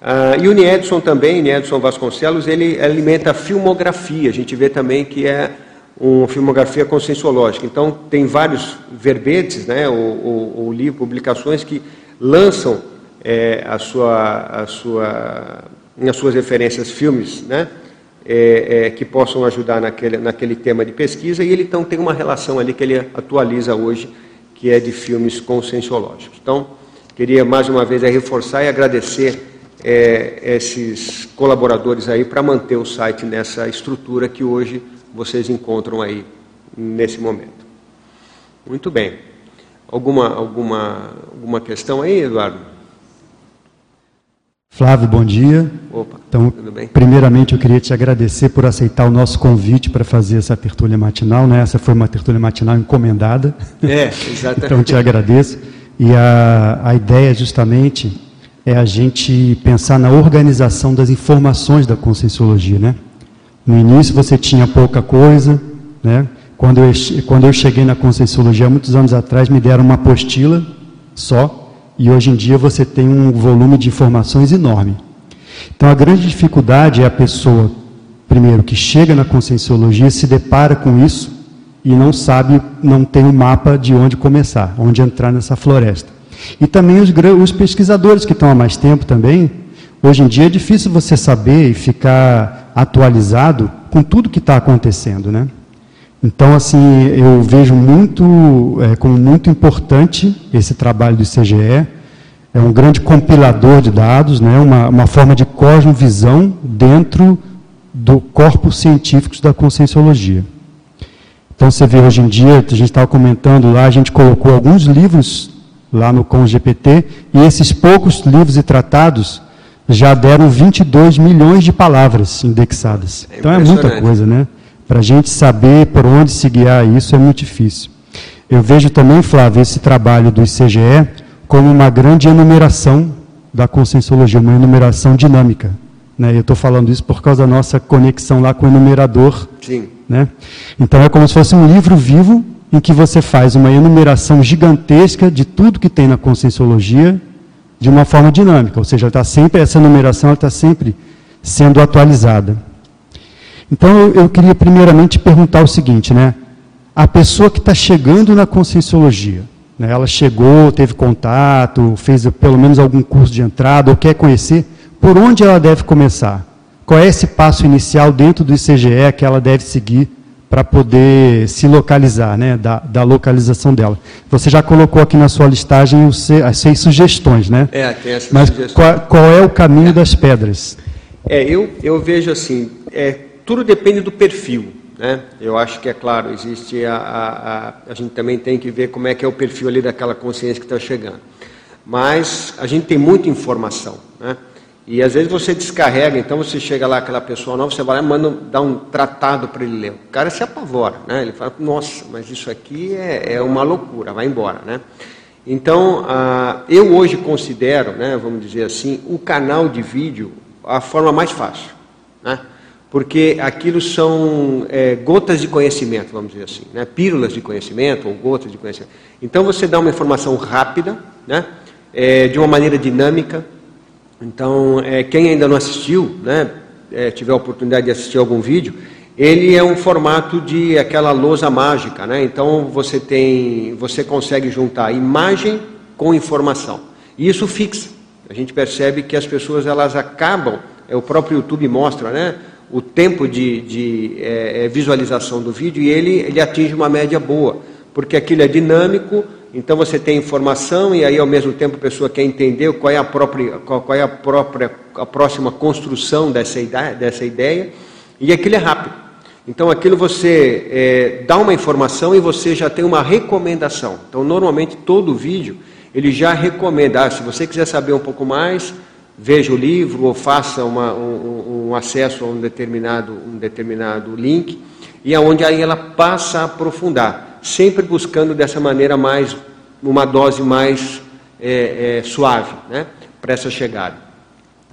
Ah, e o Niedson também, Niedson Vasconcelos, ele alimenta a filmografia. A gente vê também que é uma filmografia conscienciológica. Então tem vários verbetes, né? Ou, livros, publicações que lançam é, a sua, a sua nas suas referências filmes, né? É, é, que possam ajudar naquele, naquele tema de pesquisa, e ele então tem uma relação ali que ele atualiza hoje, que é de filmes conscienciológicos. Então, queria mais uma vez reforçar e agradecer é, esses colaboradores aí para manter o site nessa estrutura que hoje vocês encontram aí nesse momento. Muito bem. Alguma, alguma, alguma questão aí, Eduardo? Flávio, bom dia. Opa, então, tudo bem? Primeiramente, eu queria te agradecer por aceitar o nosso convite para fazer essa tertúlia matinal. Né? Essa foi uma tertúlia matinal encomendada. É, [laughs] exatamente. então, te agradeço. E a, a ideia, justamente, é a gente pensar na organização das informações da Conscienciologia. Né? No início, você tinha pouca coisa. Né? Quando, eu, quando eu cheguei na Conscienciologia, muitos anos atrás, me deram uma apostila só e hoje em dia você tem um volume de informações enorme. Então a grande dificuldade é a pessoa, primeiro, que chega na conscienciologia, se depara com isso e não sabe, não tem um mapa de onde começar, onde entrar nessa floresta. E também os, os pesquisadores que estão há mais tempo também, hoje em dia é difícil você saber e ficar atualizado com tudo que está acontecendo, né? Então, assim, eu vejo muito, é, como muito importante esse trabalho do ICGE. É um grande compilador de dados, né, uma, uma forma de cosmovisão dentro do corpo científico da conscienciologia. Então, você vê hoje em dia, a gente estava comentando lá, a gente colocou alguns livros lá no CONGPT, e esses poucos livros e tratados já deram 22 milhões de palavras indexadas. É então é muita coisa, né? Para a gente saber por onde se guiar isso é muito difícil. Eu vejo também, Flávio, esse trabalho do ICGE como uma grande enumeração da conscienciologia, uma enumeração dinâmica. Né? Eu estou falando isso por causa da nossa conexão lá com o enumerador. Sim. Né? Então é como se fosse um livro vivo em que você faz uma enumeração gigantesca de tudo que tem na conscienciologia de uma forma dinâmica, ou seja, está sempre essa enumeração está sempre sendo atualizada. Então eu, eu queria primeiramente perguntar o seguinte, né? A pessoa que está chegando na conscienciologia, né, ela chegou, teve contato, fez pelo menos algum curso de entrada ou quer conhecer, por onde ela deve começar? Qual é esse passo inicial dentro do ICGE que ela deve seguir para poder se localizar, né, da, da, localização dela. Você já colocou aqui na sua listagem os, as seis sugestões, né? É, tem essas Mas sugestões. Qual, qual, é o caminho é. das pedras? É, eu, eu vejo assim, é, tudo depende do perfil, né? Eu acho que é claro, existe a, a, a, a gente também tem que ver como é que é o perfil ali daquela consciência que está chegando. Mas a gente tem muita informação, né? E às vezes você descarrega, então você chega lá, aquela pessoa nova, você vai lá e manda dar um tratado para ele ler. O cara se apavora, né? Ele fala, nossa, mas isso aqui é, é uma loucura, vai embora, né? Então, ah, eu hoje considero, né, vamos dizer assim, o canal de vídeo a forma mais fácil, né? Porque aquilo são é, gotas de conhecimento, vamos dizer assim, né? Pílulas de conhecimento ou gotas de conhecimento. Então você dá uma informação rápida, né? É, de uma maneira dinâmica, então, é, quem ainda não assistiu, né, é, tiver a oportunidade de assistir algum vídeo, ele é um formato de aquela lousa mágica, né? Então você tem, você consegue juntar imagem com informação. E isso fixa. A gente percebe que as pessoas elas acabam, é, o próprio YouTube mostra, né? O tempo de, de é, é visualização do vídeo e ele, ele atinge uma média boa, porque aquilo é dinâmico, então você tem informação e aí ao mesmo tempo a pessoa quer entender qual é a própria, qual, é a própria, a próxima construção dessa ideia, dessa ideia e aquilo é rápido. Então aquilo você é, dá uma informação e você já tem uma recomendação. Então normalmente todo vídeo ele já recomenda, ah, se você quiser saber um pouco mais, veja o livro ou faça uma, um, um, acesso a um determinado, um determinado link e aonde aí ela passa a aprofundar sempre buscando dessa maneira mais, uma dose mais é, é, suave, né, para essa chegada.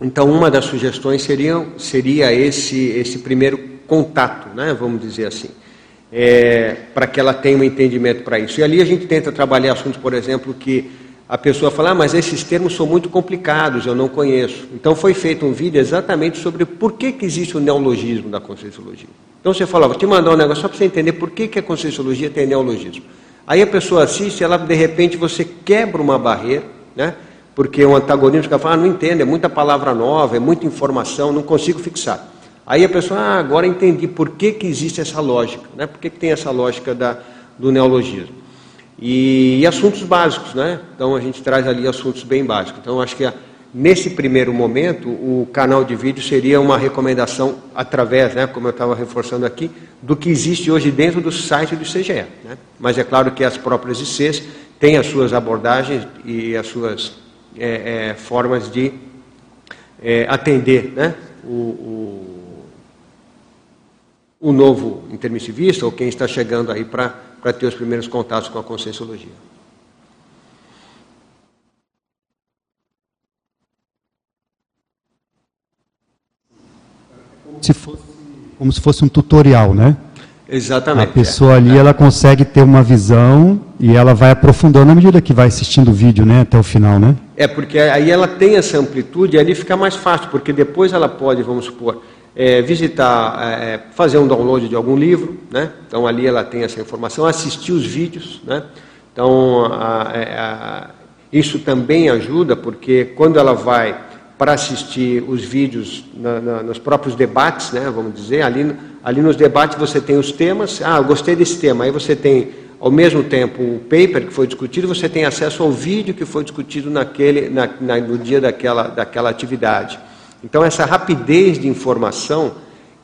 Então, uma das sugestões seria, seria esse, esse primeiro contato, né, vamos dizer assim, é, para que ela tenha um entendimento para isso. E ali a gente tenta trabalhar assuntos, por exemplo, que a pessoa fala, ah, mas esses termos são muito complicados, eu não conheço. Então foi feito um vídeo exatamente sobre por que, que existe o neologismo da Conscienciologia. Então você fala, vou te mandar um negócio só para você entender por que, que a Conscienciologia tem neologismo. Aí a pessoa assiste, ela de repente você quebra uma barreira, né? porque o antagonismo fica falando, ah, não entendo, é muita palavra nova, é muita informação, não consigo fixar. Aí a pessoa, ah, agora entendi por que, que existe essa lógica, né? por que, que tem essa lógica da, do neologismo. E, e, assuntos básicos, né? Então a gente traz ali assuntos bem básicos. Então acho que a, nesse primeiro momento o canal de vídeo seria uma recomendação através, né, como eu estava reforçando aqui, do que existe hoje dentro do site do CGE. Né? Mas é claro que as próprias ICs têm as suas abordagens e as suas é, é, formas de é, atender né, o, o, o novo intermissivista ou quem está chegando aí para para ter os primeiros contatos com a conscienciologia. Se fosse, como se fosse um tutorial, né? Exatamente. A pessoa é. ali ela consegue ter uma visão e ela vai aprofundando à medida que vai assistindo o vídeo, né, até o final, né? É porque aí ela tem essa amplitude e ali fica mais fácil, porque depois ela pode, vamos supor, é, visitar, é, fazer um download de algum livro, né? Então ali ela tem essa informação, assistir os vídeos, né? Então a, é, a, isso também ajuda porque quando ela vai para assistir os vídeos na, na, nos próprios debates, né? Vamos dizer ali, ali nos debates você tem os temas, ah, gostei desse tema, aí você tem ao mesmo tempo o paper que foi discutido, você tem acesso ao vídeo que foi discutido naquele, na, na, no dia daquela, daquela atividade. Então, essa rapidez de informação,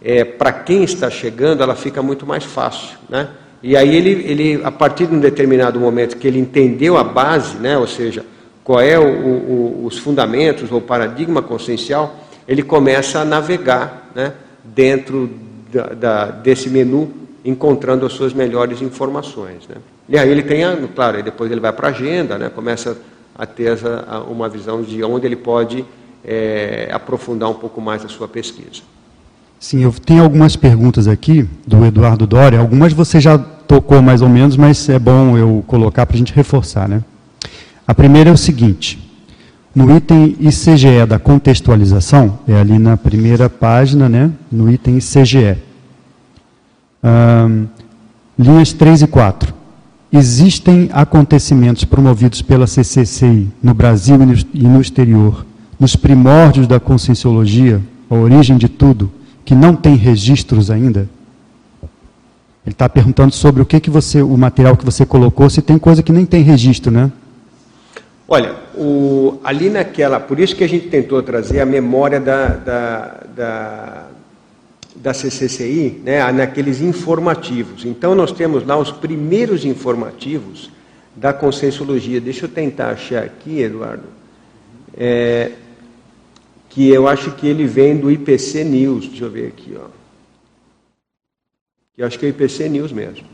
é, para quem está chegando, ela fica muito mais fácil. Né? E aí, ele, ele, a partir de um determinado momento que ele entendeu a base, né, ou seja, qual é o, o, os fundamentos ou paradigma consciencial, ele começa a navegar né, dentro da, da, desse menu, encontrando as suas melhores informações. Né. E aí ele tem, claro, depois ele vai para a agenda, né, começa a ter uma visão de onde ele pode é, aprofundar um pouco mais a sua pesquisa. Sim, eu tenho algumas perguntas aqui do Eduardo Doria. Algumas você já tocou mais ou menos, mas é bom eu colocar para a gente reforçar, né? A primeira é o seguinte: no item ICGE da contextualização, é ali na primeira página, né? No item ICGE, linhas 3 e 4. Existem acontecimentos promovidos pela CCCI no Brasil e no exterior, nos primórdios da conscienciologia, a origem de tudo, que não tem registros ainda? Ele está perguntando sobre o que, que você, o material que você colocou, se tem coisa que nem tem registro, né? Olha, o, ali naquela, por isso que a gente tentou trazer a memória da, da, da, da CCCI, né, naqueles informativos. Então nós temos lá os primeiros informativos da Conscienciologia. Deixa eu tentar achar aqui, Eduardo. É, que eu acho que ele vem do IPC News. Deixa eu ver aqui, ó. Eu acho que é o IPC News mesmo.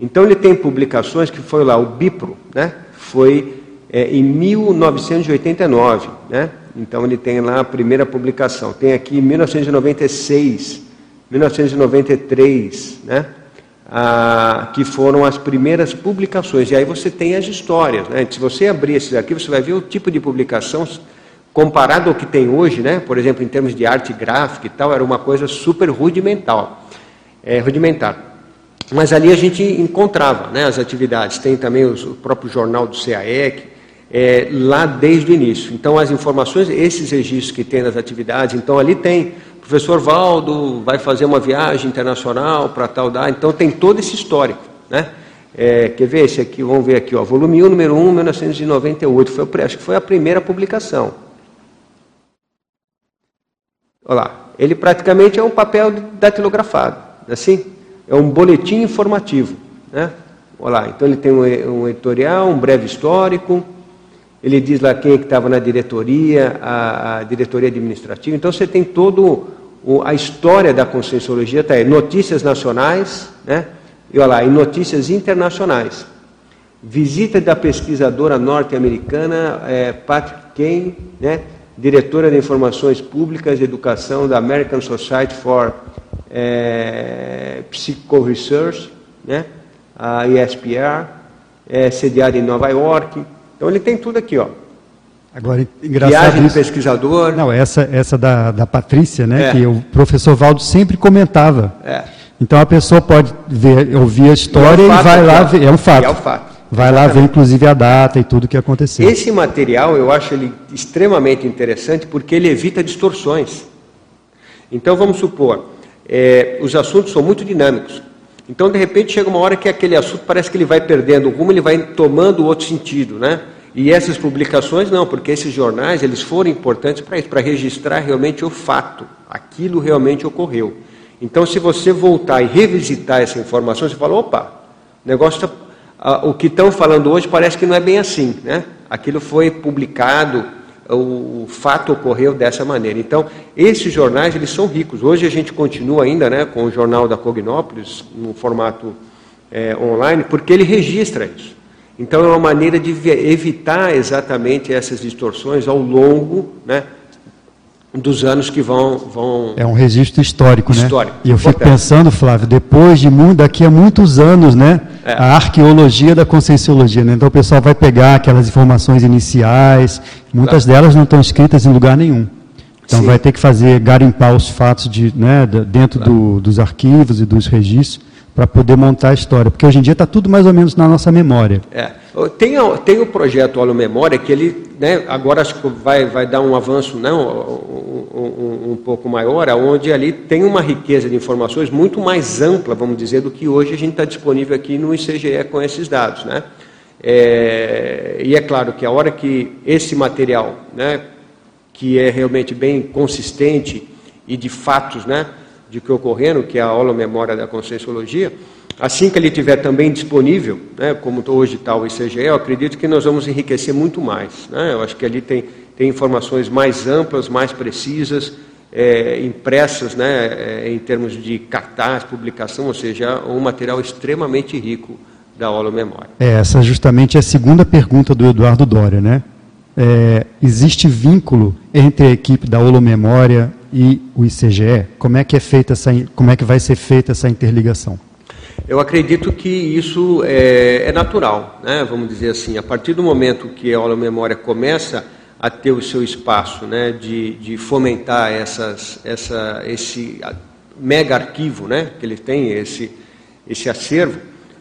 Então ele tem publicações que foi lá, o Bipro, né? Foi é, em 1989, né? Então ele tem lá a primeira publicação. Tem aqui 1996, 1993, né? Ah, que foram as primeiras publicações. E aí você tem as histórias. Né? Se você abrir esses aqui, você vai ver o tipo de publicação comparado ao que tem hoje, né? por exemplo, em termos de arte gráfica e tal, era uma coisa super rudimental, é, rudimentar. Mas ali a gente encontrava né, as atividades. Tem também os, o próprio jornal do CAEC, é, lá desde o início. Então, as informações, esses registros que tem das atividades, então ali tem. O professor Valdo vai fazer uma viagem internacional para tal da. Então, tem todo esse histórico. Né? É, quer ver esse aqui? Vamos ver aqui, ó, volume 1, número 1, 1998. Foi, acho que foi a primeira publicação. Olha lá, ele praticamente é um papel datilografado, assim, é um boletim informativo, né? Olha lá, então ele tem um, editorial, um breve histórico, ele diz lá quem é que estava na diretoria, a, a, diretoria administrativa, então você tem todo a história da Conscienciologia, está aí, notícias nacionais, né? E olha lá, e notícias internacionais. Visita da pesquisadora norte-americana é, Patrick Kane, né? diretora de Informações Públicas e Educação da American Society for é, Psycho Research, né? a ESPR, é sediada em Nova York. Então ele tem tudo aqui, ó. Agora, engraçado Viagem isso. pesquisador. Não, essa, essa da, da Patrícia, né, é. que o professor Valdo sempre comentava. É. Então a pessoa pode ver, ouvir a história e, é um e vai lá ver. É um fato. É um fato. Vai lá ver, inclusive, a data e tudo que aconteceu. Esse material eu acho ele extremamente interessante porque ele evita distorções. Então, vamos supor, é, os assuntos são muito dinâmicos. Então, de repente, chega uma hora que aquele assunto parece que ele vai perdendo o rumo, ele vai tomando outro sentido, né? E essas publicações não, porque esses jornais eles foram importantes para isso, para registrar realmente o fato, aquilo realmente ocorreu. Então, se você voltar e revisitar essa informação, você fala, opa, o negócio está o que estão falando hoje parece que não é bem assim, né? Aquilo foi publicado, o, fato ocorreu dessa maneira. Então, esses jornais, eles são ricos. Hoje a gente continua ainda, né, com o jornal da Cognópolis, no formato é, online, porque ele registra isso. Então, é uma maneira de evitar exatamente essas distorções ao longo, né, dos anos que vão, vão... É um registro histórico, né? Histórico. E eu fico pensando, Flávio, depois de muito, daqui a muitos anos, né? É. A arqueologia da conscienciologia, né? Então o pessoal vai pegar aquelas informações iniciais, muitas claro. delas não estão escritas em lugar nenhum. Então Sim. vai ter que fazer, garimpar os fatos de, né, dentro claro. do, dos arquivos e dos registros para poder montar a história, porque hoje em dia está tudo mais ou menos na nossa memória. É. Tem, tem o projeto Holo Memória, que ele né, agora acho que vai, vai dar um avanço não, um, um, um, pouco maior, onde ali tem uma riqueza de informações muito mais ampla, vamos dizer, do que hoje a gente está disponível aqui no ICGE com esses dados. Né? É, e é claro que a hora que esse material, né, que é realmente bem consistente e de fatos, né, de que ocorreram, que é a aula memória da Conscienciologia, assim que ele estiver também disponível, né, como hoje está o ICGE, eu acredito que nós vamos enriquecer muito mais. Né? Eu acho que ali tem, tem informações mais amplas, mais precisas, é, impressas né, é, em termos de cartaz, publicação, ou seja, um material extremamente rico da aula memória. É, essa justamente é a segunda pergunta do Eduardo Dória, né? É, existe vínculo entre a equipe da Memória e o ICGE? Como é que é feita essa, como é que vai ser feita essa interligação? Eu acredito que isso é, é natural, né? Vamos dizer assim, a partir do momento que a Memória começa a ter o seu espaço, né, de, de fomentar essas, essa, esse mega arquivo, né, que ele tem esse esse acervo,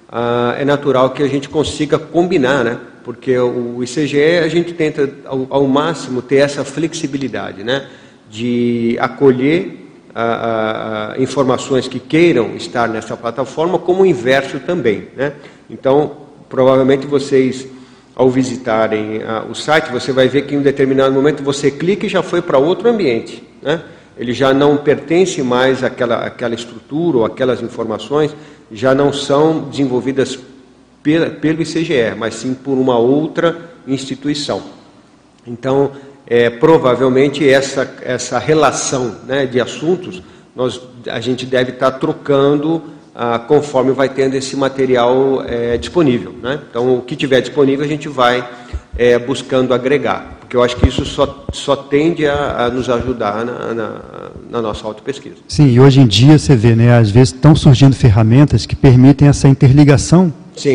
ah, é natural que a gente consiga combinar, né? Porque o ICGE a gente tenta ao, ao máximo ter essa flexibilidade, né? De acolher ah, ah, informações que queiram estar nessa plataforma, como o inverso também, né? Então, provavelmente vocês ao visitarem o site, você vai ver que em um determinado momento você clica e já foi para outro ambiente, né? Ele já não pertence mais àquela, àquela estrutura ou aquelas informações, já não são desenvolvidas pela, pelo ICGE, mas sim por uma outra instituição. Então, é, provavelmente essa, essa relação né, de assuntos nós, a gente deve estar trocando ah, conforme vai tendo esse material é, disponível. Né? Então, o que tiver disponível a gente vai é, buscando agregar, porque eu acho que isso só, só tende a, a nos ajudar na, na, na nossa autopesquisa. Sim, e hoje em dia você vê, né, às vezes estão surgindo ferramentas que permitem essa interligação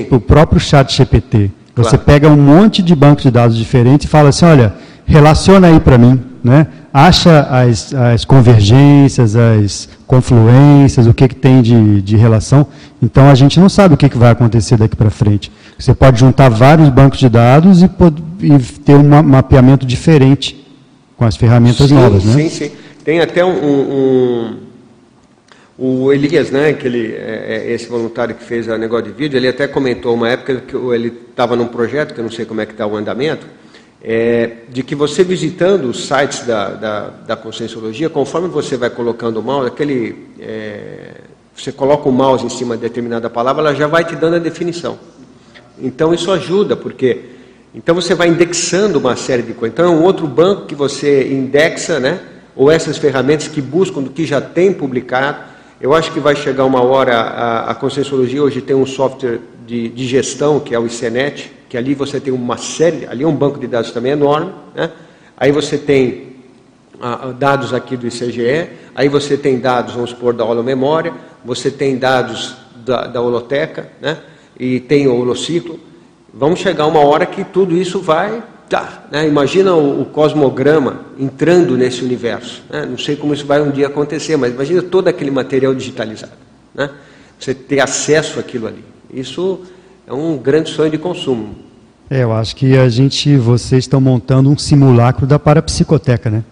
para o próprio chat GPT. Você claro. pega um monte de bancos de dados diferentes e fala assim, olha, relaciona aí para mim, né? acha as, as convergências, as confluências, o que, que tem de, de relação. Então a gente não sabe o que, que vai acontecer daqui para frente. Você pode juntar vários bancos de dados e, e ter um mapeamento diferente com as ferramentas sim, novas, né? Sim, sim. Tem até um, um, o Elias, né, que ele, é, é esse voluntário que fez o negócio de vídeo, ele até comentou uma época que ele estava num projeto, que eu não sei como é que está o andamento, é, de que você visitando os sites da, da, da Conscienciologia, conforme você vai colocando o mouse, aquele, é, você coloca o mouse em cima de determinada palavra, ela já vai te dando a definição. Então isso ajuda, porque então você vai indexando uma série de coisas. Então é um outro banco que você indexa, né? Ou essas ferramentas que buscam do que já tem publicado. Eu acho que vai chegar uma hora, a, a Conscienciologia hoje tem um software de, de gestão, que é o ICNET, que ali você tem uma série, ali é um banco de dados também enorme, né? aí você tem ah, dados aqui do ICGE, aí você tem dados, vamos supor, da holomemória, você tem dados da, da holoteca, né? e tem o holociclo, vamos chegar uma hora que tudo isso vai Tá, né? imagina o, o, cosmograma entrando nesse universo. Né? Não sei como isso vai um dia acontecer, mas imagina todo aquele material digitalizado. Né? Você ter acesso àquilo ali. Isso é um grande sonho de consumo. É, eu acho que a gente, vocês estão montando um simulacro da parapsicoteca, né?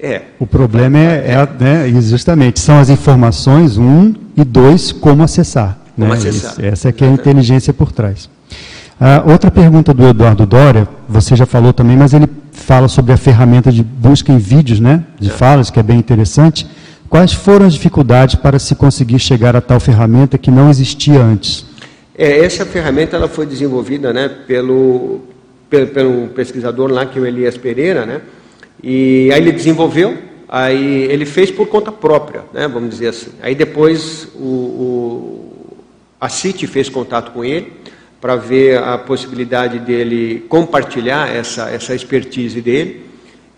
É. O problema é, é, né, justamente, são as informações, um, e dois, como acessar. Como né? acessar. essa é que é a inteligência por trás. Ah, outra pergunta do Eduardo Dória, você já falou também, mas ele fala sobre a ferramenta de busca em vídeos, né, de é. falas, que é bem interessante. Quais foram as dificuldades para se conseguir chegar a tal ferramenta que não existia antes? É, essa ferramenta ela foi desenvolvida né, pelo, pelo, pelo pesquisador lá, que é o Elias Pereira, né, e aí ele desenvolveu, aí ele fez por conta própria, né, vamos dizer assim. Aí depois o, o, a CIT fez contato com ele para ver a possibilidade dele compartilhar essa, essa expertise dele,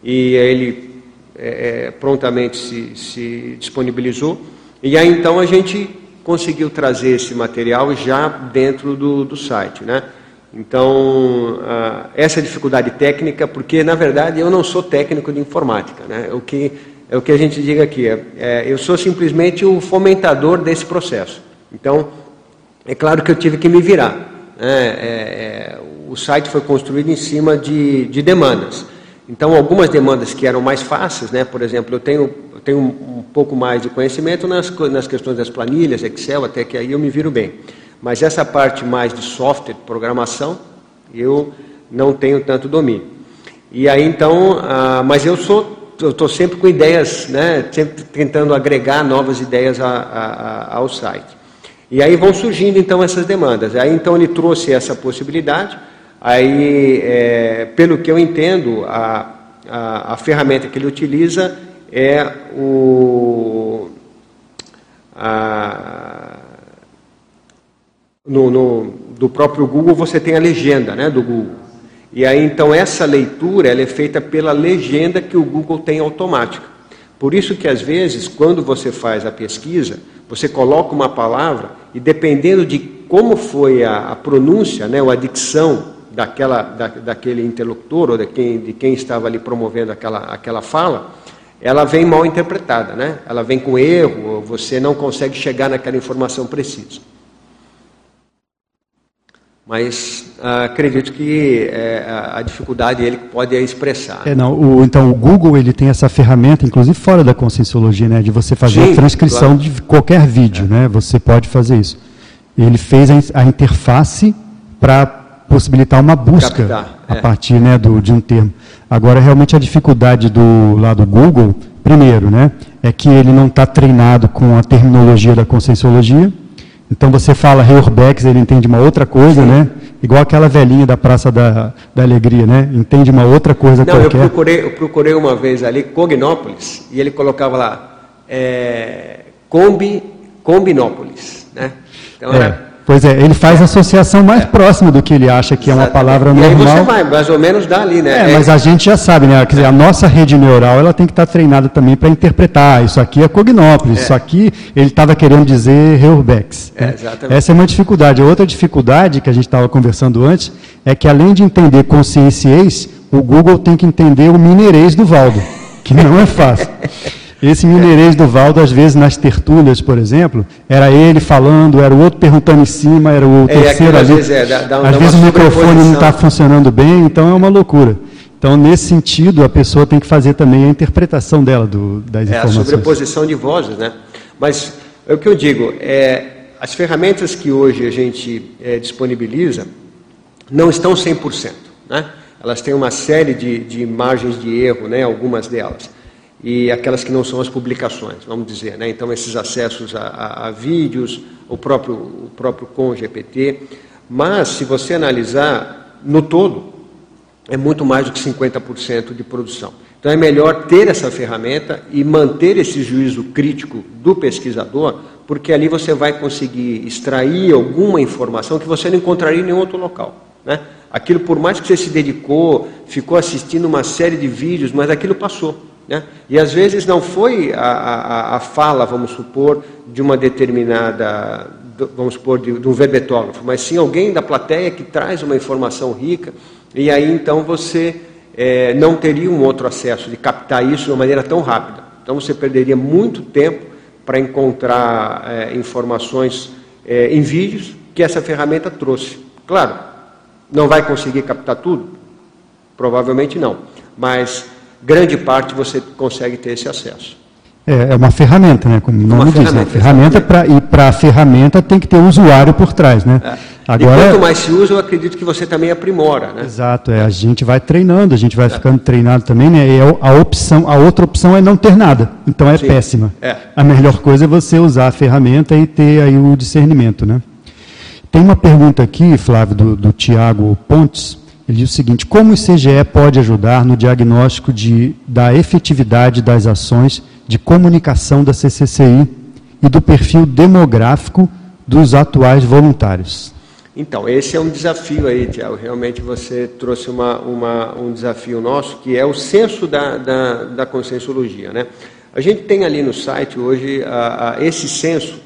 e ele é, é prontamente se, se disponibilizou, e aí então a gente conseguiu trazer esse material já dentro do, do site, né? Então, essa dificuldade técnica, porque na verdade eu não sou técnico de informática, né? O que é o que a gente diga aqui, é, é, eu sou simplesmente o fomentador desse processo. Então, é claro que eu tive que me virar. Né? É, é, o site foi construído em cima de, de demandas. Então, algumas demandas que eram mais fáceis, né? por exemplo, eu tenho tenho um, um pouco mais de conhecimento nas, nas questões das planilhas, Excel, até que aí eu me viro bem. Mas essa parte mais de software, programação, eu não tenho tanto domínio. E aí então, ah, mas eu sou estou sempre com ideias, né, sempre tentando agregar novas ideias a, a, ao site. E aí vão surgindo então essas demandas. Aí então ele trouxe essa possibilidade. Aí, é, pelo que eu entendo, a, a, a, ferramenta que ele utiliza é o a, no, no, do próprio Google você tem a legenda, né, do Google. E aí então essa leitura ela é feita pela legenda que o Google tem automática. Por isso que às vezes quando você faz a pesquisa, você coloca uma palavra e dependendo de como foi a, a pronúncia, né, ou a dicção daquela, da, daquele interlocutor ou de quem, de quem estava ali promovendo aquela, aquela fala, ela vem mal interpretada, né? ela vem com erro, você não consegue chegar naquela informação precisa. Mas ah, acredito que é, a dificuldade ele pode expressar. É, não, o, então o Google ele tem essa ferramenta, inclusive fora da conscienciologia, né, de você fazer Sim, a transcrição claro. de qualquer vídeo, é. né? Você pode fazer isso. Ele fez a, a interface para possibilitar uma busca Captar, a é. partir né, do, de um termo. Agora, realmente a dificuldade do lado do Google, primeiro, né, é que ele não está treinado com a terminologia da conscienciologia então você fala Reurbex, ele entende uma outra coisa, Sim. né? Igual aquela velhinha da Praça da, da Alegria, né? Entende uma outra coisa Não, qualquer. Eu procurei, eu procurei uma vez ali Cognópolis e ele colocava lá é, Combi, Combinópolis, né? Então é. era Pois é, ele faz a associação mais é. próxima do que ele acha que Exatamente. é uma palavra normal. E aí você vai, mais ou menos dá ali, né? É, é, mas a gente já sabe, né? Quer dizer, a nossa rede neural ela tem que estar treinada também para interpretar. Isso aqui é cognópolis, é. isso aqui ele estava querendo dizer Reurbex. É, né? Essa é uma dificuldade. Outra dificuldade que a gente estava conversando antes é que além de entender conscienciês, o Google tem que entender o mineirês do Valdo, que não é fácil. [laughs] Esse mineirês do Valdo, às vezes, nas tertúlias, por exemplo, era ele falando, era o outro perguntando em cima, era o é, terceiro ali. Às vezes, é, dá, dá, às vezes o microfone não está funcionando bem, então é uma loucura. Então, nesse sentido, a pessoa tem que fazer também a interpretação dela do, das é, informações. É a sobreposição de vozes, né? Mas é o que eu digo, é, as ferramentas que hoje a gente é, disponibiliza não estão 100%, né? Elas têm uma série de, de margens de erro, né? Algumas delas e aquelas que não são as publicações, vamos dizer. Né? Então, esses acessos a, a, a, vídeos, o próprio, o próprio com GPT. Mas, se você analisar no todo, é muito mais do que 50% de produção. Então, é melhor ter essa ferramenta e manter esse juízo crítico do pesquisador, porque ali você vai conseguir extrair alguma informação que você não encontraria em nenhum outro local. Né? Aquilo, por mais que você se dedicou, ficou assistindo uma série de vídeos, mas aquilo passou. Né? E às vezes não foi a, a, a, fala, vamos supor, de uma determinada, vamos supor, de, de um verbetógrafo, mas sim alguém da plateia que traz uma informação rica, e aí então você é, não teria um outro acesso de captar isso de uma maneira tão rápida. Então você perderia muito tempo para encontrar é, informações é, em vídeos que essa ferramenta trouxe. Claro, não vai conseguir captar tudo? Provavelmente não, mas grande parte você consegue ter esse acesso. É, é uma ferramenta, né? Como o nome diz, né? ferramenta pra, e para a ferramenta tem que ter um usuário por trás, né? É. Agora, e quanto mais se usa, eu acredito que você também aprimora, né? Exato, é, a gente vai treinando, a gente vai é. ficando treinado também, né? E a opção, a outra opção é não ter nada, então é Sim. péssima. É. A melhor coisa é você usar a ferramenta e ter aí o discernimento, né? Tem uma pergunta aqui, Flávio, do, do Tiago Pontes. Ele diz o seguinte: como o ICGE pode ajudar no diagnóstico de, da efetividade das ações de comunicação da CCCI e do perfil demográfico dos atuais voluntários? Então, esse é um desafio aí, Tiago. Realmente você trouxe uma, uma, um desafio nosso, que é o censo da, da, da conscienciologia. Né? A gente tem ali no site hoje a, a, esse censo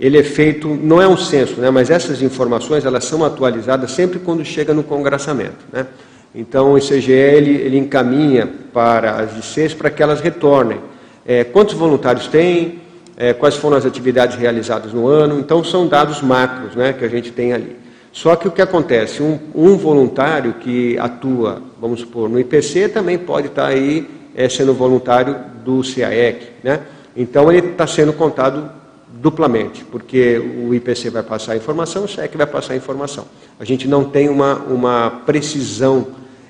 ele é feito, não é um censo, né, mas essas informações elas são atualizadas sempre quando chega no congressamento. Né? Então o ICGE ele, ele encaminha para as licenças para que elas retornem. É, quantos voluntários tem, é, quais foram as atividades realizadas no ano, então são dados macros né, que a gente tem ali. Só que o que acontece? Um, um voluntário que atua, vamos supor, no IPC também pode estar aí é, sendo voluntário do CAEC. Né? Então ele está sendo contado duplamente, porque o IPC vai passar a informação, o SEC vai passar a informação. A gente não tem uma, uma precisão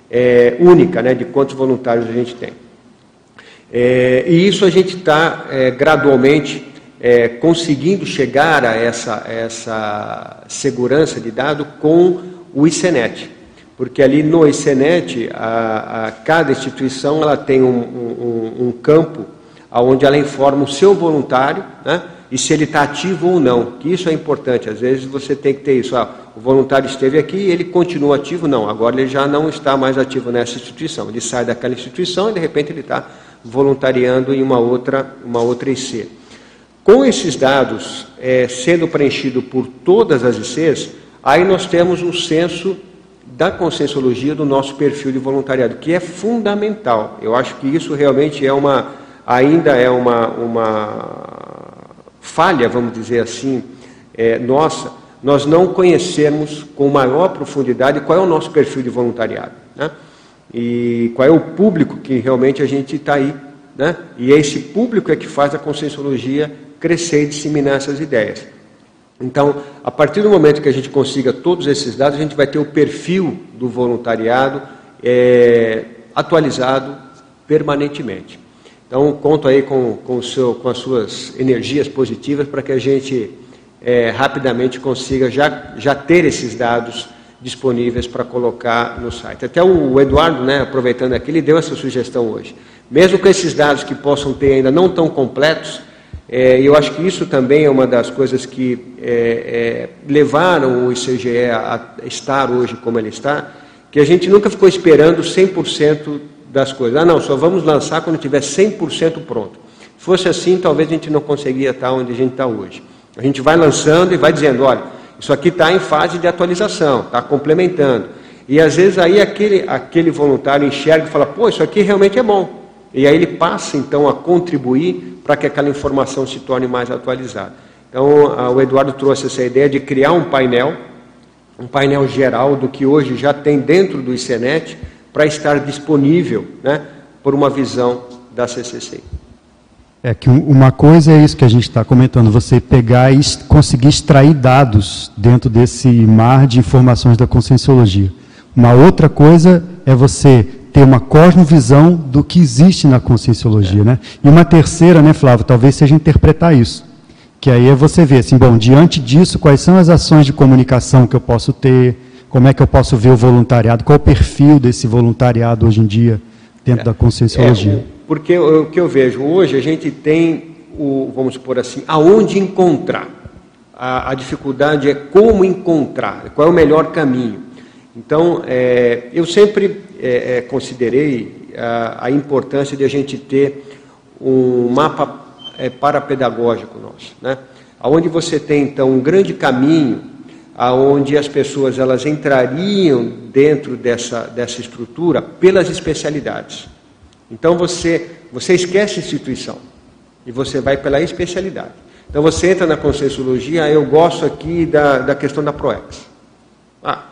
é, única né, de quantos voluntários a gente tem. É, e isso a gente está é, gradualmente é, conseguindo chegar a essa, essa segurança de dado com o ICENET. Porque ali no ICENET, a, a cada instituição ela tem um, um, um campo onde ela informa o seu voluntário, né, e se ele está ativo ou não, que isso é importante. Às vezes você tem que ter isso. Ah, o voluntário esteve aqui, ele continua ativo? Não, agora ele já não está mais ativo nessa instituição. Ele sai daquela instituição e de repente ele está voluntariando em uma outra, uma outra IC. Com esses dados é, sendo preenchido por todas as ICs, aí nós temos um censo da conscienciologia do nosso perfil de voluntariado, que é fundamental. Eu acho que isso realmente é uma, ainda é uma, uma falha, vamos dizer assim, é, nossa, nós não conhecemos com maior profundidade qual é o nosso perfil de voluntariado. Né? E qual é o público que realmente a gente está aí. Né? E esse público é que faz a conscienciologia crescer e disseminar essas ideias. Então, a partir do momento que a gente consiga todos esses dados, a gente vai ter o perfil do voluntariado é, atualizado permanentemente. Então, conto aí com, com, seu, com as suas energias positivas para que a gente é, rapidamente consiga já, já ter esses dados disponíveis para colocar no site. Até o Eduardo, né, aproveitando aqui, ele deu essa sugestão hoje. Mesmo com esses dados que possam ter ainda não tão completos, é, eu acho que isso também é uma das coisas que é, é, levaram o ICGE a estar hoje como ele está, que a gente nunca ficou esperando 100% das coisas. Ah, não, só vamos lançar quando tiver 100% pronto. Se fosse assim, talvez a gente não conseguiria estar onde a gente está hoje. A gente vai lançando e vai dizendo, olha, isso aqui está em fase de atualização, está complementando. E às vezes aí aquele, aquele voluntário enxerga e fala, pô, isso aqui realmente é bom. E aí ele passa então a contribuir para que aquela informação se torne mais atualizada. Então o Eduardo trouxe essa ideia de criar um painel, um painel geral do que hoje já tem dentro do ICENET, para estar disponível né, por uma visão da CCC. É que uma coisa é isso que a gente está comentando, você pegar e conseguir extrair dados dentro desse mar de informações da conscienciologia. Uma outra coisa é você ter uma cosmovisão do que existe na conscienciologia, é. né? E uma terceira, né, Flávio, talvez seja interpretar isso. Que aí é você ver assim, bom, diante disso, quais são as ações de comunicação que eu posso ter, como é que eu posso ver o voluntariado? Qual o perfil desse voluntariado hoje em dia dentro é, da conscienciologia? É, porque o que eu vejo hoje, a gente tem, o, vamos supor assim, aonde encontrar. A, a dificuldade é como encontrar, qual é o melhor caminho. Então, é, eu sempre é, é, considerei a, a, importância de a gente ter um mapa é, parapedagógico nosso, né? Onde você tem, então, um grande caminho aonde as pessoas elas entrariam dentro dessa, dessa estrutura pelas especialidades. Então você, você esquece a instituição e você vai pela especialidade. Então você entra na Conscienciologia, eu gosto aqui da, da questão da ProEx. Ah,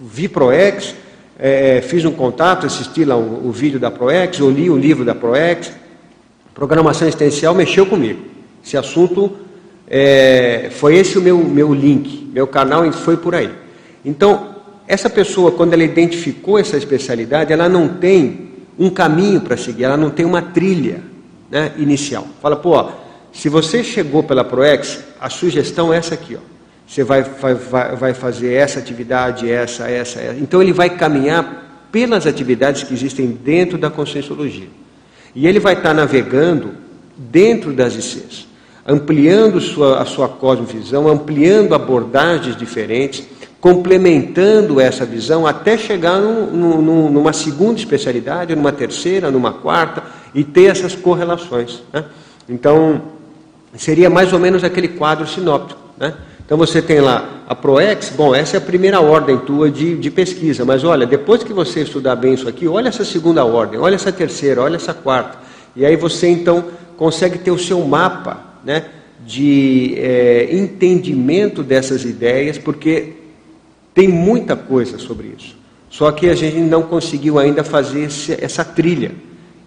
vi ProEx, é, fiz um contato, assisti lá o, o vídeo da ProEx, ou li o livro da ProEx, programação existencial mexeu comigo. Esse assunto é, foi esse o meu, meu link, meu canal foi por aí. Então, essa pessoa, quando ela identificou essa especialidade, ela não tem um caminho para seguir, ela não tem uma trilha né, inicial. Fala, pô, ó, se você chegou pela ProEx, a sugestão é essa aqui, ó. Você vai, vai, vai fazer essa atividade, essa, essa, essa. Então ele vai caminhar pelas atividades que existem dentro da conscienciologia. E ele vai estar navegando dentro das ICs ampliando sua, a sua cosmovisão, ampliando abordagens diferentes, complementando essa visão até chegar num, num, numa segunda especialidade, numa terceira, numa quarta, e ter essas correlações. Né? Então, seria mais ou menos aquele quadro sinóptico. Né? Então você tem lá a ProEx, bom, essa é a primeira ordem tua de, de, pesquisa, mas olha, depois que você estudar bem isso aqui, olha essa segunda ordem, olha essa terceira, olha essa quarta. E aí você então consegue ter o seu mapa né, de é, entendimento dessas ideias, porque tem muita coisa sobre isso. Só que a gente não conseguiu ainda fazer esse, essa trilha.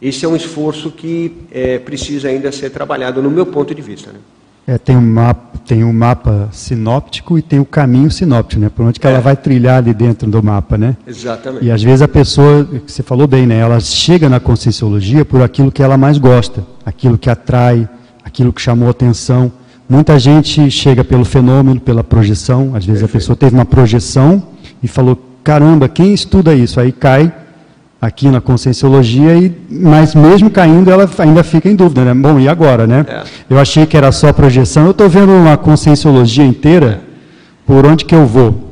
Esse é um esforço que é, precisa ainda ser trabalhado, no meu ponto de vista. Né? É, tem, um mapa, tem um mapa sinóptico e tem o caminho sinóptico, né? Por onde que É. ela vai trilhar ali dentro do mapa, né? Exatamente. E às vezes a pessoa, que você falou bem, né? Ela chega na conscienciologia por aquilo que ela mais gosta, aquilo que atrai, aquilo que chamou atenção. Muita gente chega pelo fenômeno, pela projeção. Às vezes a pessoa teve uma projeção e falou: caramba, quem estuda isso? Aí cai aqui na conscienciologia, e, mas mesmo caindo, ela ainda fica em dúvida, né? Bom, e agora, né? É. Eu achei que era só projeção, eu estou vendo uma conscienciologia inteira, por onde que eu vou?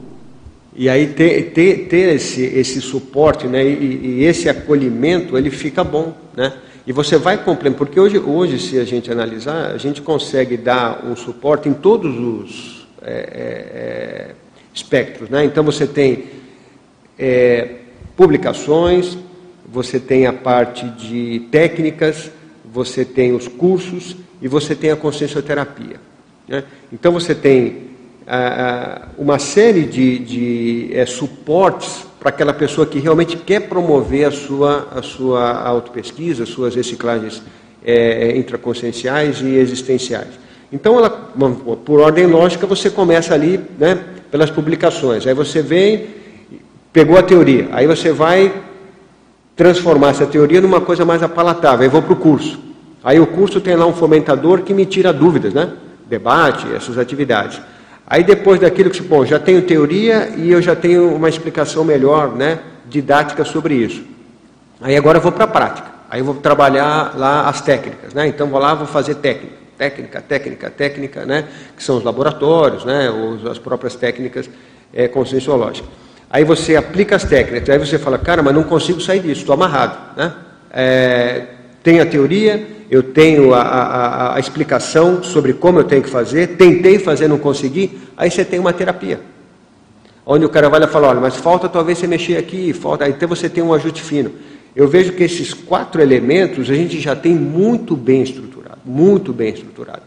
E aí ter, ter, ter esse, esse suporte né, e, e esse acolhimento, ele fica bom. Né? E você vai complementar, porque hoje, hoje, se a gente analisar, a gente consegue dar um suporte em todos os é, é, é, espectros. Né? Então você tem é, publicações, você tem a parte de técnicas, você tem os cursos e você tem a consciencioterapia. Né? Então você tem ah, ah, uma série de, de eh, suportes para aquela pessoa que realmente quer promover a sua, a sua autopesquisa, as suas reciclagens eh, intraconscienciais e existenciais. Então, ela, por ordem lógica, você começa ali né, pelas publicações. Aí você vem, pegou a teoria, aí você vai transformar essa teoria numa coisa mais apalatável. Aí vou para o curso. Aí o curso tem lá um fomentador que me tira dúvidas, né? Debate, essas atividades. Aí depois daquilo que, bom, já tenho teoria e eu já tenho uma explicação melhor, né? Didática sobre isso. Aí agora eu vou para a prática. Aí eu vou trabalhar lá as técnicas, né? Então vou lá, vou fazer técnica, técnica, técnica, técnica, né? Que são os laboratórios, né? Os, as próprias técnicas é, conscienciológicas. Aí você aplica as técnicas, aí você fala, cara, mas não consigo sair disso, estou amarrado. Né? É, tenho a teoria, eu tenho a, a, a, explicação sobre como eu tenho que fazer, tentei fazer, não consegui, aí você tem uma terapia. Onde o cara vai lá e fala, olha, mas falta talvez você mexer aqui, falta, então você tem um ajuste fino. Eu vejo que esses quatro elementos a gente já tem muito bem estruturado, muito bem estruturado.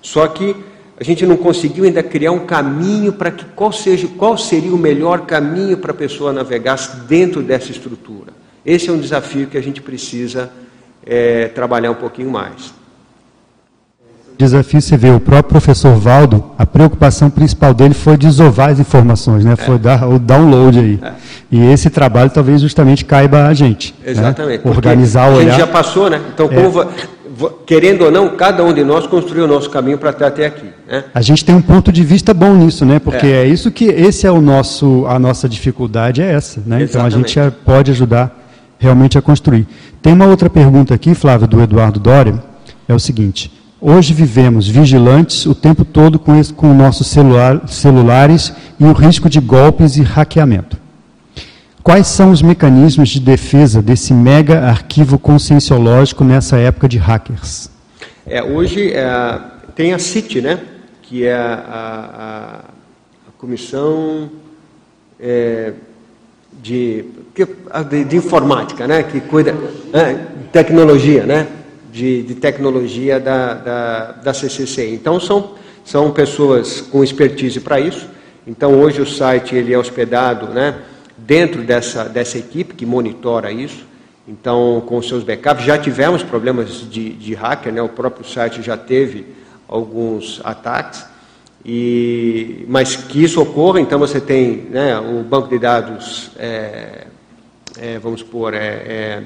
Só que a gente não conseguiu ainda criar um caminho para que qual seja qual seria o melhor caminho para a pessoa navegar dentro dessa estrutura. Esse é um desafio que a gente precisa é, trabalhar um pouquinho mais. Desafio você vê o próprio professor Valdo, a preocupação principal dele foi desovar as informações, né? Foi é. dar o download aí. É. E esse trabalho talvez justamente caiba a gente. Exatamente. Né? Organizar, o olhar. A gente já passou, né? Então, como querendo ou não, cada um de nós construiu o nosso caminho para estar até aqui. Né? A gente tem um ponto de vista bom nisso, né? Porque é, é isso que esse é o nosso, a nossa dificuldade é essa, né? Exatamente. Então a gente pode ajudar realmente a construir. Tem uma outra pergunta aqui, Flávio, do Eduardo Dória, é o seguinte: hoje vivemos vigilantes o tempo todo com, esse, com nossos celular, celulares e o risco de golpes e hackeamento. Quais são os mecanismos de defesa desse mega arquivo conscienciológico nessa época de hackers? É, hoje é, tem a CIT, né, que é a, a, a Comissão é, de, de, de, Informática, né, que cuida é, tecnologia, né, de, de tecnologia da, da, da CCCI. Então, são, são pessoas com expertise para isso. Então, hoje o site ele é hospedado, né, dentro dessa, dessa equipe que monitora isso. Então, com seus backups, já tivemos problemas de, de hacker, né? o próprio site já teve alguns ataques, e, mas que isso ocorra, então você tem né, o banco de dados, é, é, vamos supor, é, é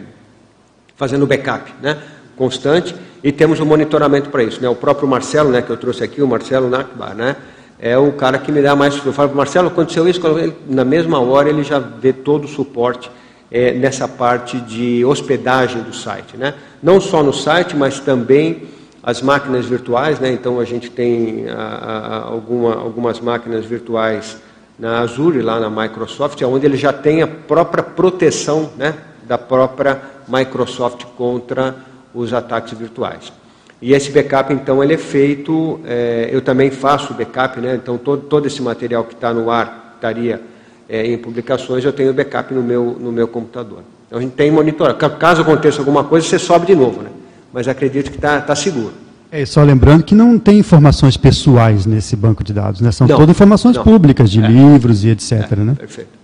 fazendo backup né, constante, e temos o um monitoramento para isso. Né? O próprio Marcelo, né, que eu trouxe aqui, o Marcelo Nakbar, né, é o cara que me dá mais. Eu falo, Marcelo, aconteceu isso, na mesma hora ele já vê todo o suporte é, nessa parte de hospedagem do site. Né? Não só no site, mas também as máquinas virtuais. Né? Então a gente tem a, a, alguma, algumas máquinas virtuais na Azure, lá na Microsoft, onde ele já tem a própria proteção né, da própria Microsoft contra os ataques virtuais. E esse backup, então, ele é feito, é, eu também faço backup, né? então todo, todo esse material que está no ar estaria é, em publicações, eu tenho backup no meu, no meu computador. Então a gente tem monitor. Caso aconteça alguma coisa, você sobe de novo, né? mas acredito que está tá seguro. É, só lembrando que não tem informações pessoais nesse banco de dados, né? são não, todas informações não. públicas, de é. livros e etc. É, né? Perfeito.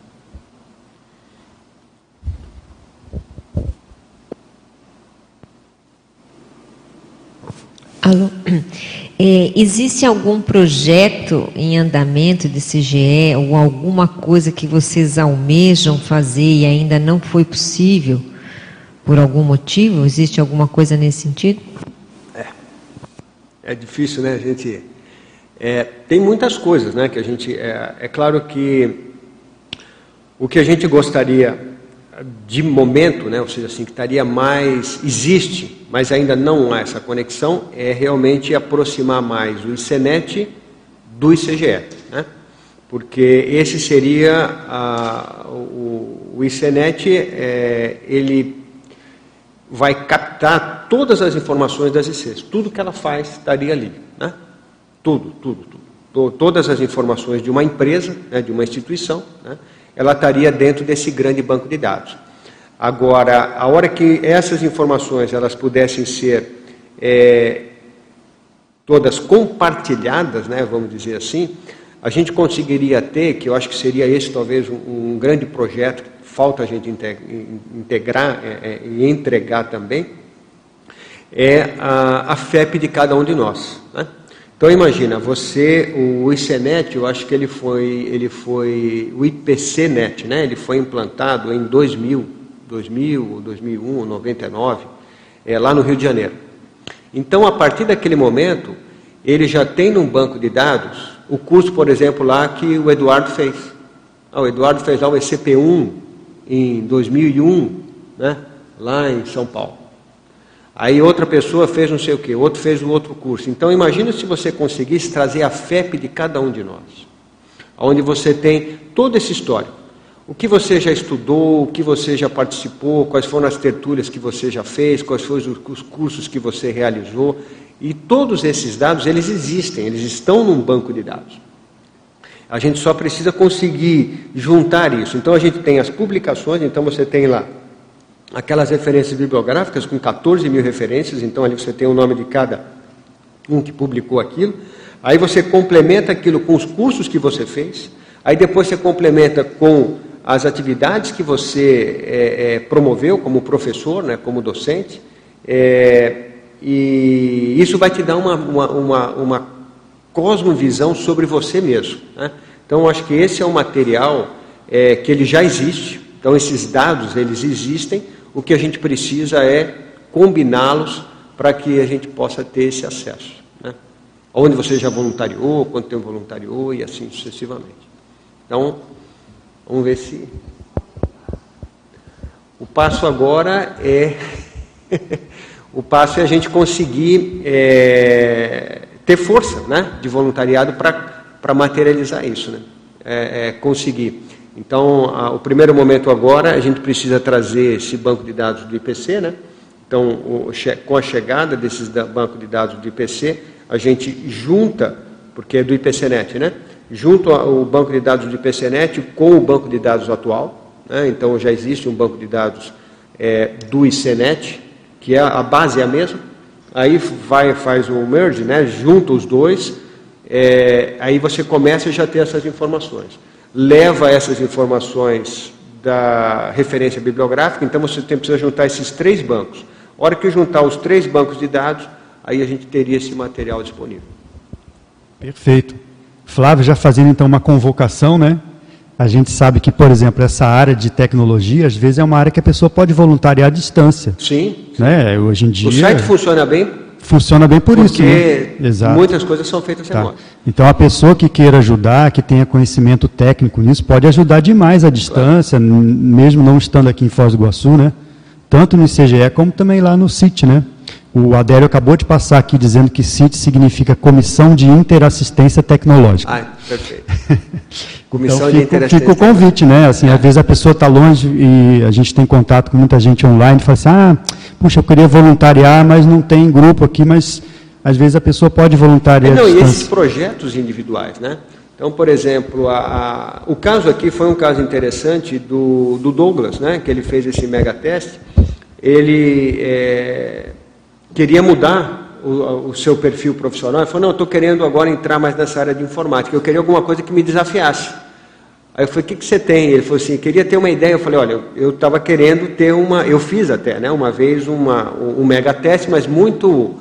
Alô? [clears throat] É, existe algum projeto em andamento de CGE ou alguma coisa que vocês almejam fazer e ainda não foi possível por algum motivo? Existe alguma coisa nesse sentido? É, é difícil, né? A gente é, tem muitas coisas, né? Que a gente é, é claro que o que a gente gostaria de momento, né, ou seja, assim, que estaria mais, existe, mas ainda não há essa conexão, é realmente aproximar mais o ICENET do ICGE, né? porque esse seria, a, o, o ICENET, é, ele vai captar todas as informações das ICs, tudo que ela faz estaria ali, né? tudo, tudo, tudo, todas as informações de uma empresa, né, de uma instituição, né? ela estaria dentro desse grande banco de dados. Agora, a hora que essas informações elas pudessem ser é, todas compartilhadas, né, vamos dizer assim, a gente conseguiria ter, que eu acho que seria esse talvez um, um grande projeto, falta a gente integrar é, é, e entregar também, é a, a FEP de cada um de nós. Né? Então imagina, você, o ICNet, eu acho que ele foi, ele foi o IPCNet, né? Ele foi implantado em 2000, 2000, 2001, 99, é, lá no Rio de Janeiro. Então, a partir daquele momento, ele já tem num banco de dados o curso, por exemplo, lá que o Eduardo fez. Ah, o Eduardo fez lá o ECP1 em 2001, né? Lá em São Paulo. Aí outra pessoa fez não sei o que, outro fez o outro curso. Então imagina se você conseguisse trazer a FEP de cada um de nós, onde você tem todo esse histórico. O que você já estudou, o que você já participou, quais foram as tertúlias que você já fez, quais foram os cursos que você realizou. E todos esses dados, eles existem, eles estão num banco de dados. A gente só precisa conseguir juntar isso. Então a gente tem as publicações, então você tem lá aquelas referências bibliográficas com 14 mil referências, então ali você tem o nome de cada um que publicou aquilo. Aí você complementa aquilo com os cursos que você fez, aí depois você complementa com as atividades que você é, é, promoveu como professor, né, como docente, é, e isso vai te dar uma, uma, uma, uma cosmovisão sobre você mesmo. Né? Então, acho que esse é um material é, que ele já existe, então esses dados eles existem, o que a gente precisa é combiná-los para que a gente possa ter esse acesso. Né? Onde você já voluntariou, quanto tempo voluntariou e assim sucessivamente. Então, vamos ver se. O passo agora é. [laughs] o passo é a gente conseguir é, ter força né, de voluntariado para materializar isso. Né? É, é conseguir então, a, o primeiro momento agora, a gente precisa trazer esse banco de dados do IPC, né? Então, o, com a chegada desses da, banco de dados do IPC, a gente junta, porque é do IPCNet, né? Junto o banco de dados do IPCNet com o banco de dados atual. Né? Então, já existe um banco de dados é, do ICNet, que é a base é a mesma. Aí vai faz o merge, né? Junta os dois. É, aí você começa a já ter essas informações leva essas informações da referência bibliográfica, então você tem, precisa juntar esses três bancos. A hora que juntar os três bancos de dados, aí a gente teria esse material disponível. Perfeito. Flávio, já fazendo então uma convocação, né? A gente sabe que, por exemplo, essa área de tecnologia, às vezes é uma área que a pessoa pode voluntariar à distância. Sim. Né? Hoje em dia. O site funciona bem Funciona bem por Porque isso, né? muitas coisas são feitas tá. remoto. Então, a pessoa que queira ajudar, que tenha conhecimento técnico nisso, pode ajudar demais à distância, claro. mesmo não estando aqui em Foz do Iguaçu, né? Tanto no ICGE como também lá no CIT, né? O Adélio acabou de passar aqui dizendo que CIT significa Comissão de Interassistência Tecnológica. Ah, perfeito. [laughs] Comissão então, de fica, fica o convite, né? Assim, às vezes a pessoa está longe e a gente tem contato com muita gente online e fala assim, ah, puxa, eu queria voluntariar, mas não tem grupo aqui, mas às vezes a pessoa pode voluntariar. É, não, e esses projetos individuais, né? Então, por exemplo, a, a, o caso aqui foi um caso interessante do, do Douglas, né? Que ele fez esse mega teste. Ele é, queria mudar o, o, seu perfil profissional. Ele falou, não, estou querendo agora entrar mais nessa área de informática. Eu queria alguma coisa que me desafiasse. Aí eu falei, o que, que você tem? Ele falou assim, queria ter uma ideia. Eu falei, olha, eu estava querendo ter uma, eu fiz até, né, uma vez uma, um mega teste, mas muito,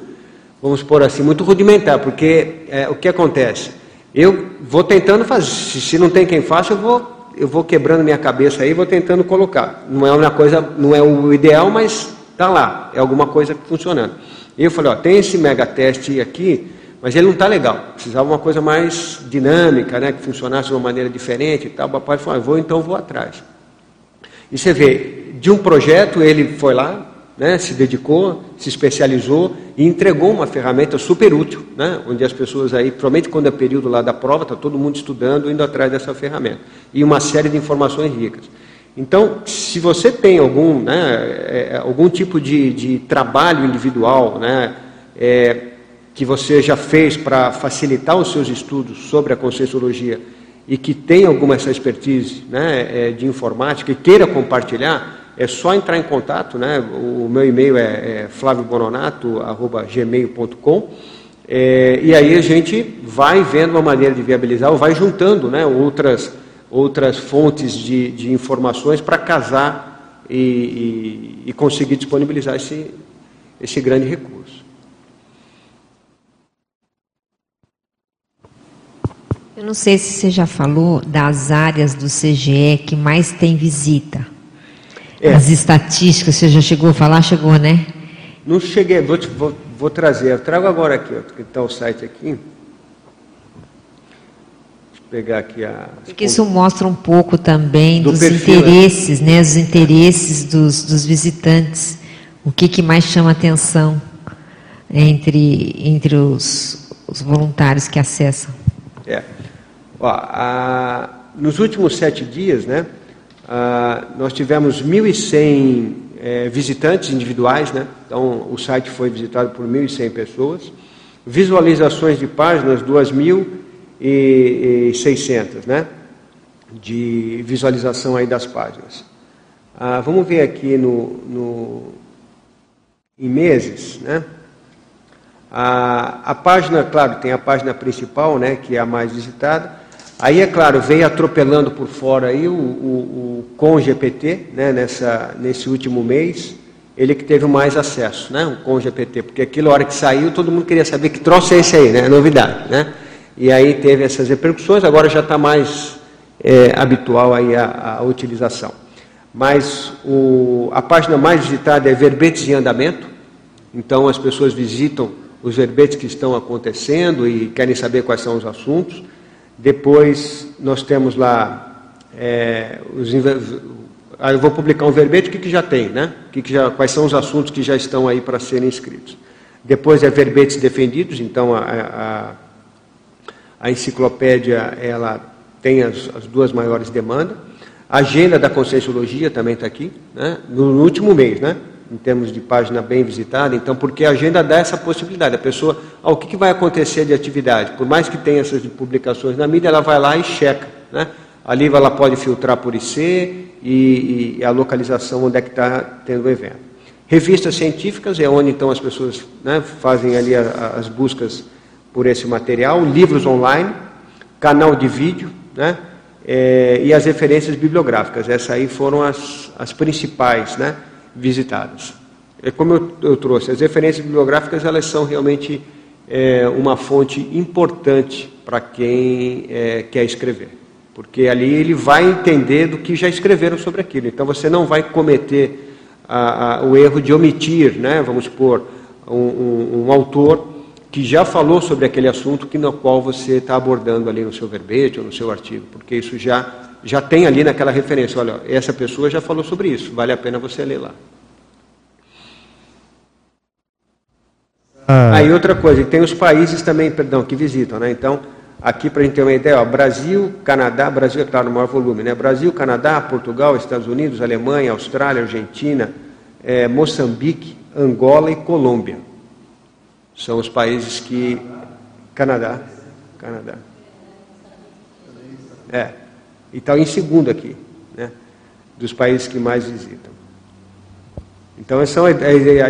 vamos por assim, muito rudimentar, porque é, o que acontece? Eu vou tentando fazer, se não tem quem faça, eu vou eu vou quebrando minha cabeça aí, vou tentando colocar. Não é uma coisa, não é o ideal, mas está lá, é alguma coisa funcionando. E eu falei, ó, tem esse mega teste aqui, mas ele não está legal. Precisava uma coisa mais dinâmica, né, que funcionasse de uma maneira diferente e tal. O papai falou, ah, vou então vou atrás. E você vê, de um projeto ele foi lá, né, se dedicou, se especializou e entregou uma ferramenta super útil, né, onde as pessoas aí, provavelmente quando é período lá da prova, está todo mundo estudando, indo atrás dessa ferramenta. E uma série de informações ricas. Então, se você tem algum, né, é, é algum tipo de, de, trabalho individual né, é, que você já fez para facilitar os seus estudos sobre a conscienciologia e que tem alguma essa expertise né, é, de informática e queira compartilhar, é só entrar em contato, né? O meu e-mail é, é flaviobononato@gmail.com. É, e aí a gente vai vendo uma maneira de viabilizar, ou vai juntando né, outras, outras fontes de, de informações para casar e, e, e, conseguir disponibilizar esse, esse grande recurso. Eu não sei se você já falou das áreas do CGE que mais tem visita. É. As estatísticas, você já chegou a falar? Chegou, né? Não cheguei, vou, vou, vou trazer. Eu trago agora aqui, que está o site aqui. Pegar aqui a. Porque isso mostra um pouco também Do dos perfil, né? interesses, né? né? Os interesses dos, dos visitantes. O que, que mais chama atenção entre, entre os, os voluntários que acessam? É. Ó, a, nos últimos sete dias, né? Ah, nós tivemos 1.100 é, visitantes individuais, né? então o site foi visitado por 1.100 pessoas. Visualizações de páginas, 2.600, né? de visualização aí das páginas. Ah, vamos ver aqui no, no, em meses, né? A, a página, claro, tem a página principal, né, que é a mais visitada, Aí, é claro, veio atropelando por fora aí o, o, o com GPT, né, nessa, nesse último mês, ele que teve mais acesso, né, o com GPT, porque aquilo, a hora que saiu, todo mundo queria saber que troço é esse aí, né, novidade, né, e aí teve essas repercussões, agora já está mais é, habitual aí a, a utilização. Mas o, a página mais visitada é verbetes em andamento, então as pessoas visitam os verbetes que estão acontecendo e querem saber quais são os assuntos. Depois nós temos lá é, os eu vou publicar um verbete, o que, que já tem, né? Que que já, quais são os assuntos que já estão aí para serem inscritos. Depois é verbetes defendidos, então a, a, a enciclopédia ela tem as, as, duas maiores demandas. A agenda da Conscienciologia também está aqui, né? no, no último mês, né? em termos de página bem visitada, então, porque a agenda dá essa possibilidade. A pessoa, ah, o que, que vai acontecer de atividade? Por mais que tenha essas publicações na mídia, ela vai lá e checa. Né? Ali ela pode filtrar por IC e, e a localização onde é que está tendo o evento. Revistas científicas é onde então as pessoas né, fazem ali a, a, as buscas por esse material, livros online, canal de vídeo, né, é, e as referências bibliográficas. Essas aí foram as, as principais, né? visitadas. É como eu, eu trouxe, as referências bibliográficas elas são realmente é, uma fonte importante para quem é, quer escrever, porque ali ele vai entender do que já escreveram sobre aquilo. Então você não vai cometer a, a, o erro de omitir, né, vamos supor, um, um, um, autor que já falou sobre aquele assunto que no qual você está abordando ali no seu verbete ou no seu artigo, porque isso já já tem ali naquela referência, olha, essa pessoa já falou sobre isso, vale a pena você ler lá. Ah. Aí outra coisa, tem os países também, perdão, que visitam, né? Então, aqui para a gente ter uma ideia, ó, Brasil, Canadá, Brasil é claro, no maior volume, né? Brasil, Canadá, Portugal, Estados Unidos, Alemanha, Austrália, Argentina, é, Moçambique, Angola e Colômbia. São os países que. Canadá. Canadá. É e está em segundo aqui, né, dos países que mais visitam. Então, essas são as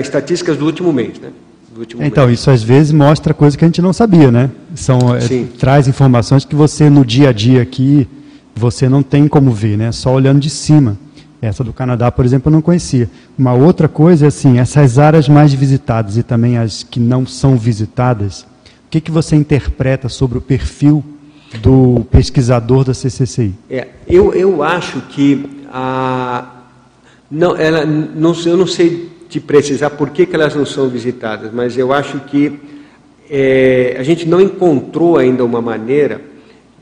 estatísticas do último mês. Né, último então, mês. isso às vezes mostra coisa que a gente não sabia, né? São, é, traz informações que você, no dia a dia aqui, você não tem como ver, né? Só olhando de cima. Essa do Canadá, por exemplo, eu não conhecia. Uma outra coisa é assim, essas áreas mais visitadas e também as que não são visitadas, o que, que você interpreta sobre o perfil do pesquisador da CCCI? É, eu, eu acho que a, não, ela, não, eu não sei te precisar por que, que elas não são visitadas, mas eu acho que é, a gente não encontrou ainda uma maneira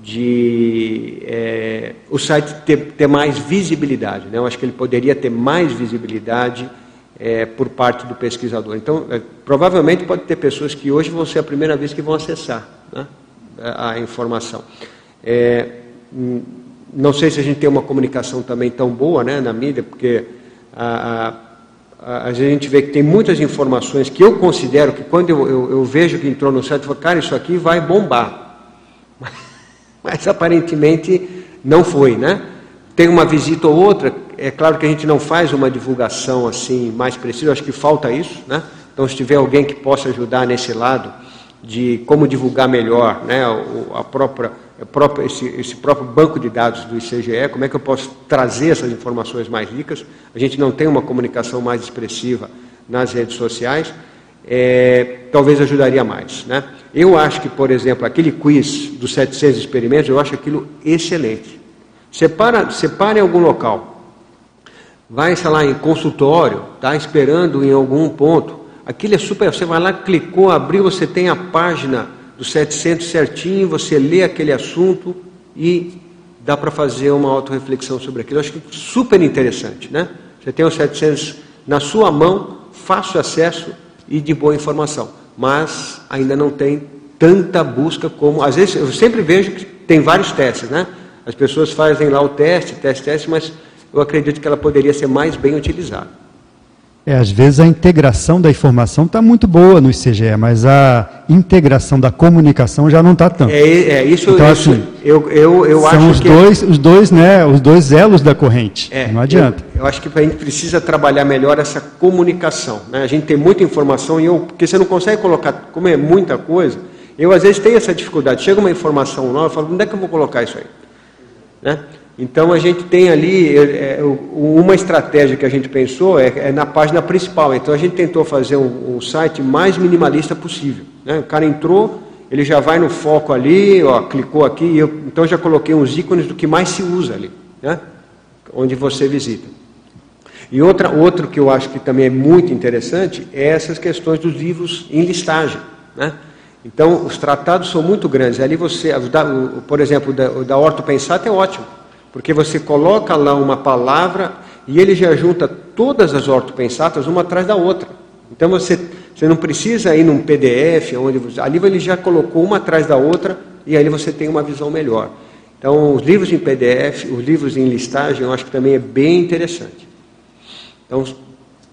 de é, o site ter, ter, mais visibilidade. Né? Eu acho que ele poderia ter mais visibilidade é, por parte do pesquisador. Então, é, provavelmente pode ter pessoas que hoje vão ser a primeira vez que vão acessar né, a, informação. É, hum, não sei se a gente tem uma comunicação também tão boa né, na mídia, porque a, a, a gente vê que tem muitas informações que eu considero que quando eu, eu, eu vejo que entrou no site, eu falo, cara, isso aqui vai bombar. Mas aparentemente não foi, né? Tem uma visita ou outra, é claro que a gente não faz uma divulgação assim mais precisa, acho que falta isso, né? Então, se tiver alguém que possa ajudar nesse lado de como divulgar melhor, né, a própria, a própria esse, esse, próprio banco de dados do ICGE, como é que eu posso trazer essas informações mais ricas? A gente não tem uma comunicação mais expressiva nas redes sociais, é, talvez ajudaria mais, né? Eu acho que, por exemplo, aquele quiz dos 700 experimentos, eu acho aquilo excelente. Separa, separa em algum local, vai, sei lá, em consultório, está esperando em algum ponto, aquilo é super, você vai lá, clicou, abriu, você tem a página dos 700 certinho, você lê aquele assunto e dá para fazer uma autorreflexão sobre aquilo. Eu acho que super interessante, né? Você tem os 700 na sua mão, fácil acesso e de boa informação mas ainda não tem tanta busca como. Às vezes, eu sempre vejo que tem vários testes, né? As pessoas fazem lá o teste, teste, teste, mas eu acredito que ela poderia ser mais bem utilizada. É, às vezes a integração da informação está muito boa no ICGE, mas a integração da comunicação já não está tanto. É, é isso, então, isso, assim, eu, eu, eu são acho os que... Dois, os, dois, né, os dois elos da corrente, é, não adianta. Eu, eu, acho que a gente precisa trabalhar melhor essa comunicação. Né? A gente tem muita informação, e eu, porque você não consegue colocar, como é muita coisa, eu às vezes tenho essa dificuldade. Chega uma informação nova, eu falo, onde é que eu vou colocar isso aí? Né? Então a gente tem ali é, é uma estratégia que a gente pensou é, é, na página principal. Então a gente tentou fazer um, um site mais minimalista possível. Né? O cara entrou, ele já vai no foco ali, ó, clicou aqui, eu, então já coloquei uns ícones do que mais se usa ali, né? onde você visita. E outra, outro que eu acho que também é muito interessante é essas questões dos livros em listagem. Né? Então, os tratados são muito grandes. Ali você, por exemplo, da, da Orto Pensata é ótimo. Porque você coloca lá uma palavra e ele já junta todas as ortopensatas uma atrás da outra. Então você, você não precisa ir num PDF, onde ali ele já colocou uma atrás da outra e aí você tem uma visão melhor. Então, os livros em PDF, os livros em listagem, eu acho que também é bem interessante. Então,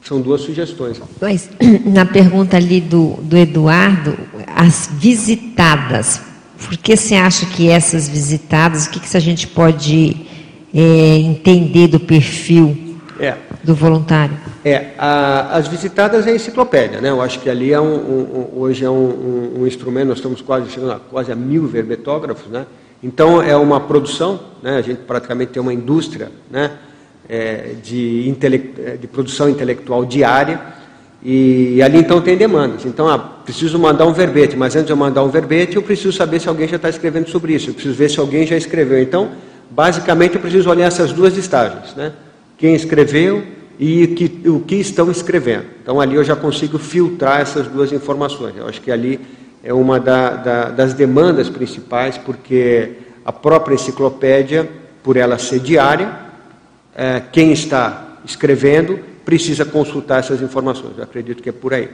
são duas sugestões. Mas, [clears throat] na pergunta ali do, do Eduardo, as visitadas, por que você acha que essas visitadas, o que, que a gente pode é, entender do perfil é. do voluntário? É, a, as visitadas é a enciclopédia, né? Eu acho que ali é um, um, hoje é um, um, instrumento, nós estamos quase chegando a quase a mil verbetógrafos, né? Então é uma produção, né? A gente praticamente tem uma indústria, né? É, de, de produção intelectual diária e ali então tem demandas. Então, ah, preciso mandar um verbete, mas antes de eu mandar um verbete, eu preciso saber se alguém já está escrevendo sobre isso. Eu preciso ver se alguém já escreveu. Então, basicamente, eu preciso olhar essas duas listagens, né? Quem escreveu e que, o que estão escrevendo. Então, ali eu já consigo filtrar essas duas informações. Eu acho que ali é uma da, da, das demandas principais, porque a própria enciclopédia, por ela ser diária, é, quem está escrevendo precisa consultar essas informações. Eu acredito que é por aí.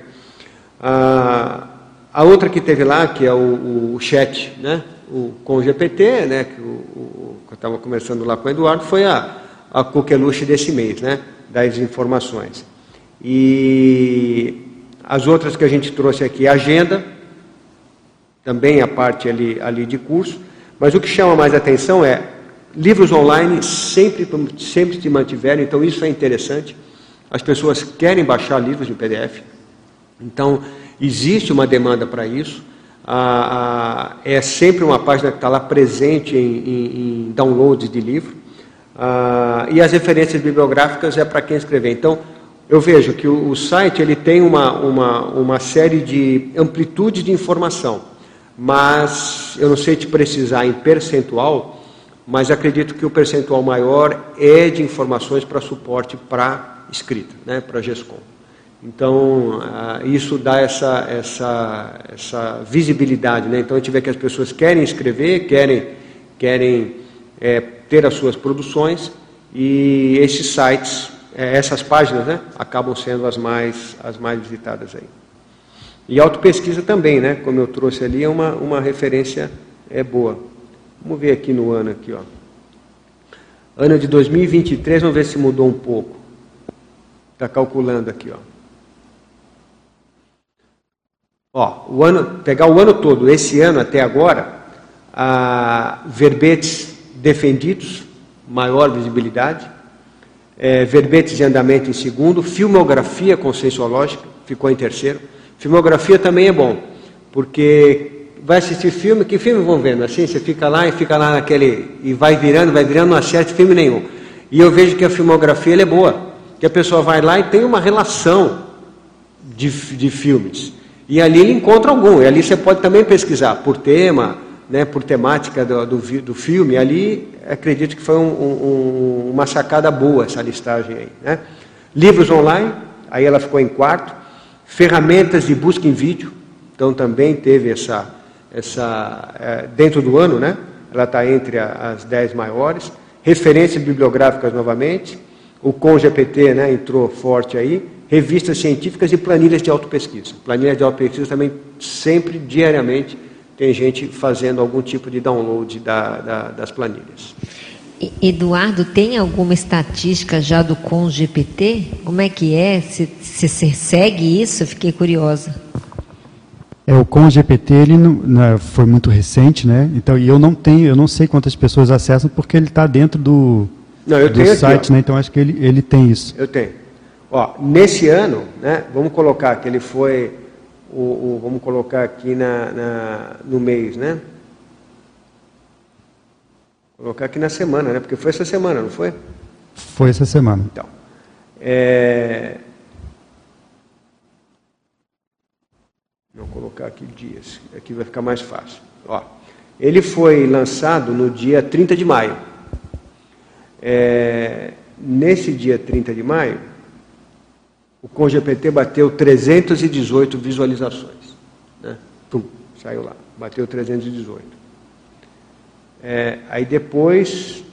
Ah, a outra que teve lá, que é o, o chat né, o, com o GPT, né, que, o, o, eu estava conversando lá com o Eduardo, foi a, a coqueluche desse mês, né, das informações. E as outras que a gente trouxe aqui, a agenda, também a parte ali, ali de curso, mas o que chama mais atenção é livros online sempre, sempre se mantiveram, então isso é interessante. As pessoas querem baixar livros em PDF, então existe uma demanda para isso. Ah, é sempre uma página que está lá presente em, em, em downloads de livro. Ah, e as referências bibliográficas é para quem escrever. Então, eu vejo que o, o site ele tem uma, uma, uma série de amplitude de informação, mas eu não sei te precisar em percentual, mas acredito que o percentual maior é de informações para suporte para escrita, né, para GESCOM. Então, uh, isso dá essa, essa, essa visibilidade. Né? Então, a gente vê que as pessoas querem escrever, querem, querem é, ter as suas produções, e esses sites, é, essas páginas, né, acabam sendo as mais, as mais visitadas aí. E autopesquisa também, né, como eu trouxe ali, é uma, uma referência é boa. Vamos ver aqui no ano aqui, ó. Ano de 2023, vamos ver se mudou um pouco. Está calculando aqui, ó. Ó, o ano, pegar o ano todo, esse ano até agora, a verbetes defendidos, maior visibilidade, é, verbetes de andamento em segundo, filmografia conscienciológica, ficou em terceiro. Filmografia também é bom, porque vai assistir filme, que filme vão vendo? Assim, você fica lá e fica lá naquele, e vai virando, vai virando, não assiste filme nenhum. E eu vejo que a filmografia é boa, que a pessoa vai lá e tem uma relação de, de filmes. E ali ele encontra algum, e ali você pode também pesquisar por tema, né, por temática do, do, do filme. Ali acredito que foi um, um, uma sacada boa essa listagem aí. Né? Livros online, aí ela ficou em quarto. Ferramentas de busca em vídeo, então também teve essa, essa é, dentro do ano, né? Ela está entre a, as dez maiores. Referências bibliográficas novamente. O CONGPT né, entrou forte aí revistas científicas e planilhas de autopesquisa. Planilhas de autopesquisa também sempre, diariamente, tem gente fazendo algum tipo de download da, da, das planilhas. Eduardo, tem alguma estatística já do CONGPT? Como é que é? Se você segue isso? Eu fiquei curiosa. É, o CONGPT ele não, não, foi muito recente, né? Então, e eu não tenho, eu não sei quantas pessoas acessam porque ele está dentro do, não, do site, aqui, né? Então acho que ele, ele tem isso. Eu tenho. Ó, nesse ano, né, vamos colocar que ele foi, o, o vamos colocar aqui na, na, no mês, né? Colocar aqui na semana, né? Porque foi essa semana, não foi? Foi essa semana. Então, é... Vou colocar aqui dias, aqui vai ficar mais fácil. Ó, ele foi lançado no dia 30 de maio. É... Nesse dia 30 de maio, o ConGPT bateu 318 visualizações. Né? Tum, saiu lá, bateu 318. É, aí depois,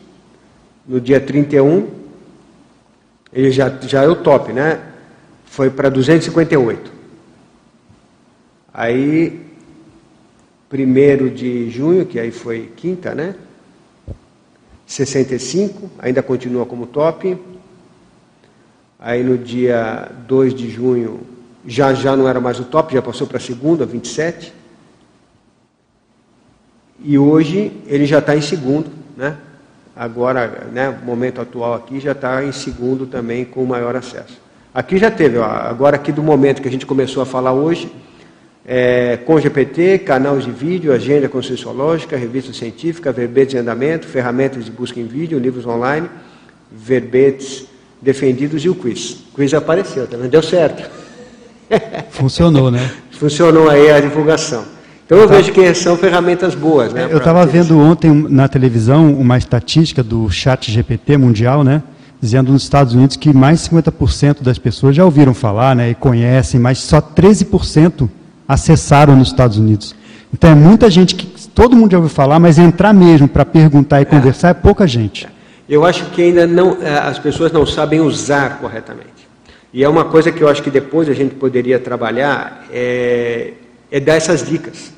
no dia 31, ele já, já é o top, né? Foi para 258. Aí, primeiro de junho, que aí foi quinta, né? 65, ainda continua como top. Aí no dia 2 de junho já já não era mais o top, já passou para a segunda, 27. E hoje ele já está em segundo, né? Agora, né, momento atual aqui, já está em segundo também com maior acesso. Aqui já teve, ó, agora aqui do momento que a gente começou a falar hoje, é, com GPT, canais de vídeo, agenda conscienciológica, revista científica, verbetes em andamento, ferramentas de busca em vídeo, livros online, verbetes defendidos e o quiz. O quiz apareceu, também deu certo. [laughs] Funcionou, né? Funcionou aí a divulgação. Então eu tá. vejo que são ferramentas boas, né? Eu estava vendo ontem na televisão uma estatística do Chat GPT mundial, né? Dizendo nos Estados Unidos que mais de 50% das pessoas já ouviram falar, né? E conhecem, mas só 13% acessaram nos Estados Unidos. Então é muita gente que todo mundo já ouviu falar, mas entrar mesmo para perguntar e é. conversar é pouca gente. É. Eu acho que ainda não, eh, as pessoas não sabem usar corretamente. E é uma coisa que eu acho que depois a gente poderia trabalhar, é, é dar essas dicas.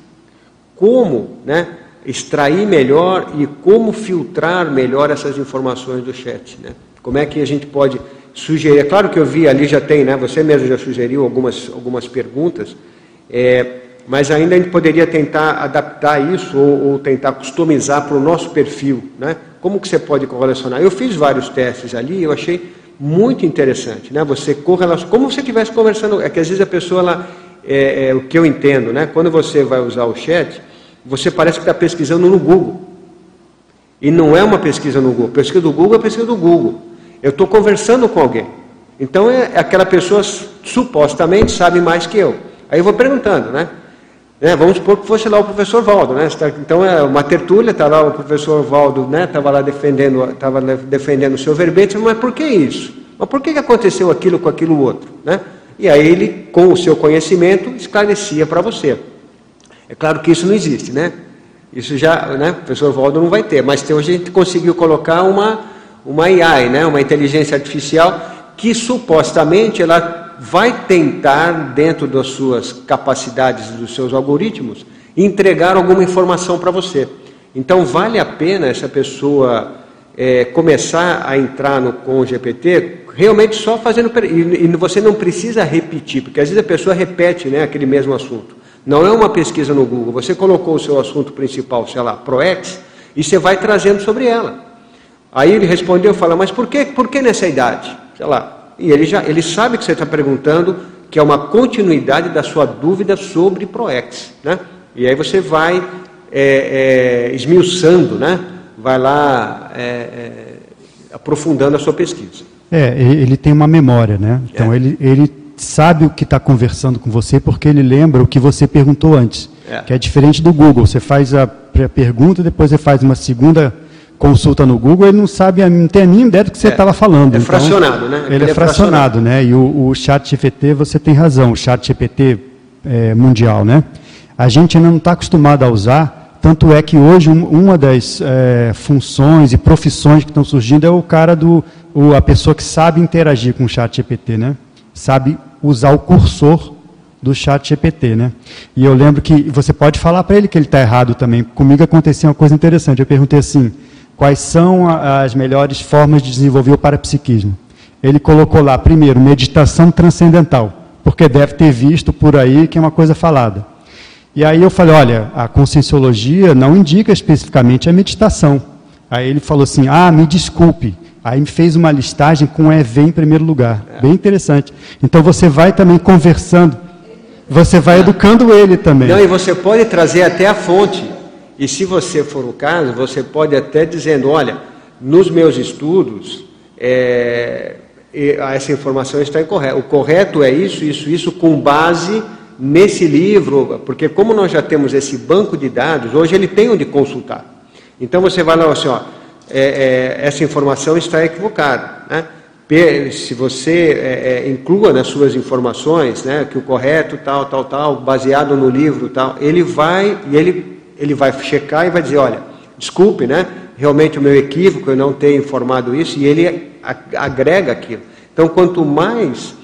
Como né, extrair melhor e como filtrar melhor essas informações do chat. Né? Como é que a gente pode sugerir? É claro que eu vi ali já tem, né, você mesmo já sugeriu algumas, algumas perguntas. É, mas ainda a gente poderia tentar adaptar isso ou, ou tentar customizar para o nosso perfil, né? Como que você pode correlacionar? Eu fiz vários testes ali, eu achei muito interessante, né? Você correlaciona, como se estivesse conversando, é que às vezes a pessoa, ela, é, é, o que eu entendo, né? Quando você vai usar o chat, você parece que está pesquisando no Google. E não é uma pesquisa no Google. Pesquisa do Google é pesquisa do Google. Eu estou conversando com alguém. Então é, é aquela pessoa supostamente sabe mais que eu. Aí eu vou perguntando, né? Né? Vamos supor que fosse lá o professor Valdo, né? Então é uma tertúlia, está lá o professor Valdo, né? Estava lá defendendo, estava defendendo o seu verbete, mas por que isso? Mas por que aconteceu aquilo com aquilo outro, né? E aí ele, com o seu conhecimento, esclarecia para você. É claro que isso não existe, né? Isso já, né? O professor Valdo não vai ter, mas hoje a gente conseguiu colocar uma, uma AI, né? Uma inteligência artificial que supostamente ela vai tentar, dentro das suas capacidades, dos seus algoritmos, entregar alguma informação para você. Então, vale a pena essa pessoa é, começar a entrar no, com o GPT realmente só fazendo. E, e, você não precisa repetir, porque às vezes a pessoa repete né, aquele mesmo assunto. Não é uma pesquisa no Google. Você colocou o seu assunto principal, sei lá, ProEx, e você vai trazendo sobre ela. Aí ele respondeu fala, mas por que, por que nessa idade? Sei lá. E ele já ele sabe que você está perguntando, que é uma continuidade da sua dúvida sobre ProEx. Né? E aí você vai é, é, esmiuçando, né? vai lá é, é aprofundando a sua pesquisa. É, ele tem uma memória, né? Então é. ele, ele sabe o que está conversando com você porque ele lembra o que você perguntou antes. É. Que é diferente do Google. Você faz a pergunta, depois você faz uma segunda consulta no Google, ele não sabe, não tem a mínima ideia do que você estava é, falando. É então, fracionado, né? Ele, ele é, é fracionado, né? E o, o chat GPT, você tem razão, o chat GPT é, mundial, né? A gente ainda não está acostumado a usar, tanto é que hoje um, uma das é, funções e profissões que estão surgindo é o cara do, o, a pessoa que sabe interagir com o chat GPT, né? Sabe usar o cursor do chat GPT, né? E eu lembro que você pode falar para ele que ele está errado também. Comigo aconteceu uma coisa interessante. Eu perguntei assim: quais são as melhores formas de desenvolver o parapsiquismo. Ele colocou lá, primeiro, meditação transcendental, porque deve ter visto por aí que é uma coisa falada. E aí eu falei, olha, a conscienciologia não indica especificamente a meditação. Aí ele falou assim, ah, me desculpe. Aí me fez uma listagem com EV em primeiro lugar. É. Bem interessante. Então você vai também conversando, você vai educando ele também. Não, e você pode trazer até a fonte. E se você for o caso, você pode até dizendo, olha, nos meus estudos, é, essa informação está incorreta. O correto é isso, isso, isso, com base nesse livro, porque como nós já temos esse banco de dados, hoje ele tem onde consultar. Então você vai lá assim, ó, é, é, essa informação está equivocada. Né? Se você é, é, inclua nas suas informações né, que o correto, tal, tal, tal, baseado no livro, tal, ele vai e ele ele vai checar e vai dizer, olha, desculpe, né? Realmente o meu equívoco, eu não ter informado isso, e ele agrega aquilo. Então, quanto mais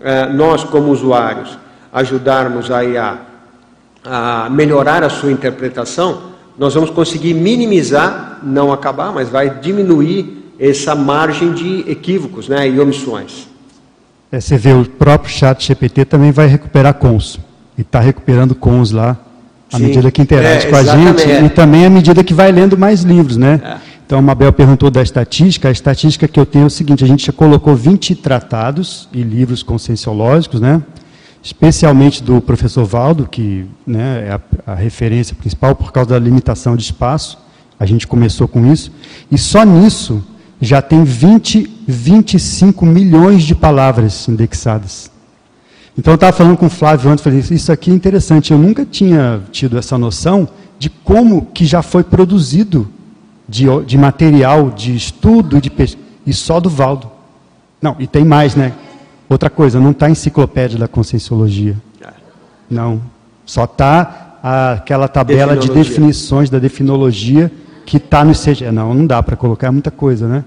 eh, nós, como usuários, ajudarmos aí a, a melhorar a sua interpretação, nós vamos conseguir minimizar, não acabar, mas vai diminuir essa margem de equívocos né, e omissões. É, você vê, o próprio chat GPT também vai recuperar cons. E está recuperando cons lá à Sim. medida que interage é, com a gente e também à medida que vai lendo mais livros, né? É. Então, a Mabel perguntou da estatística. A estatística que eu tenho é o seguinte: a gente já colocou 20 tratados e livros conscienciológicos, né? especialmente do professor Valdo, que né, é a, a, referência principal por causa da limitação de espaço. A gente começou com isso. E só nisso já tem 20, 25 milhões de palavras indexadas. Então eu estava falando com o Flávio antes, falei, isso aqui é interessante, eu nunca tinha tido essa noção de como que já foi produzido de, de material, de estudo, de pesquisa, e só do Valdo. Não, e tem mais, né? Outra coisa, não está a enciclopédia da Conscienciologia. Não, só está aquela tabela de definições da definologia que está no ICG. Não, não dá para colocar é muita coisa, né?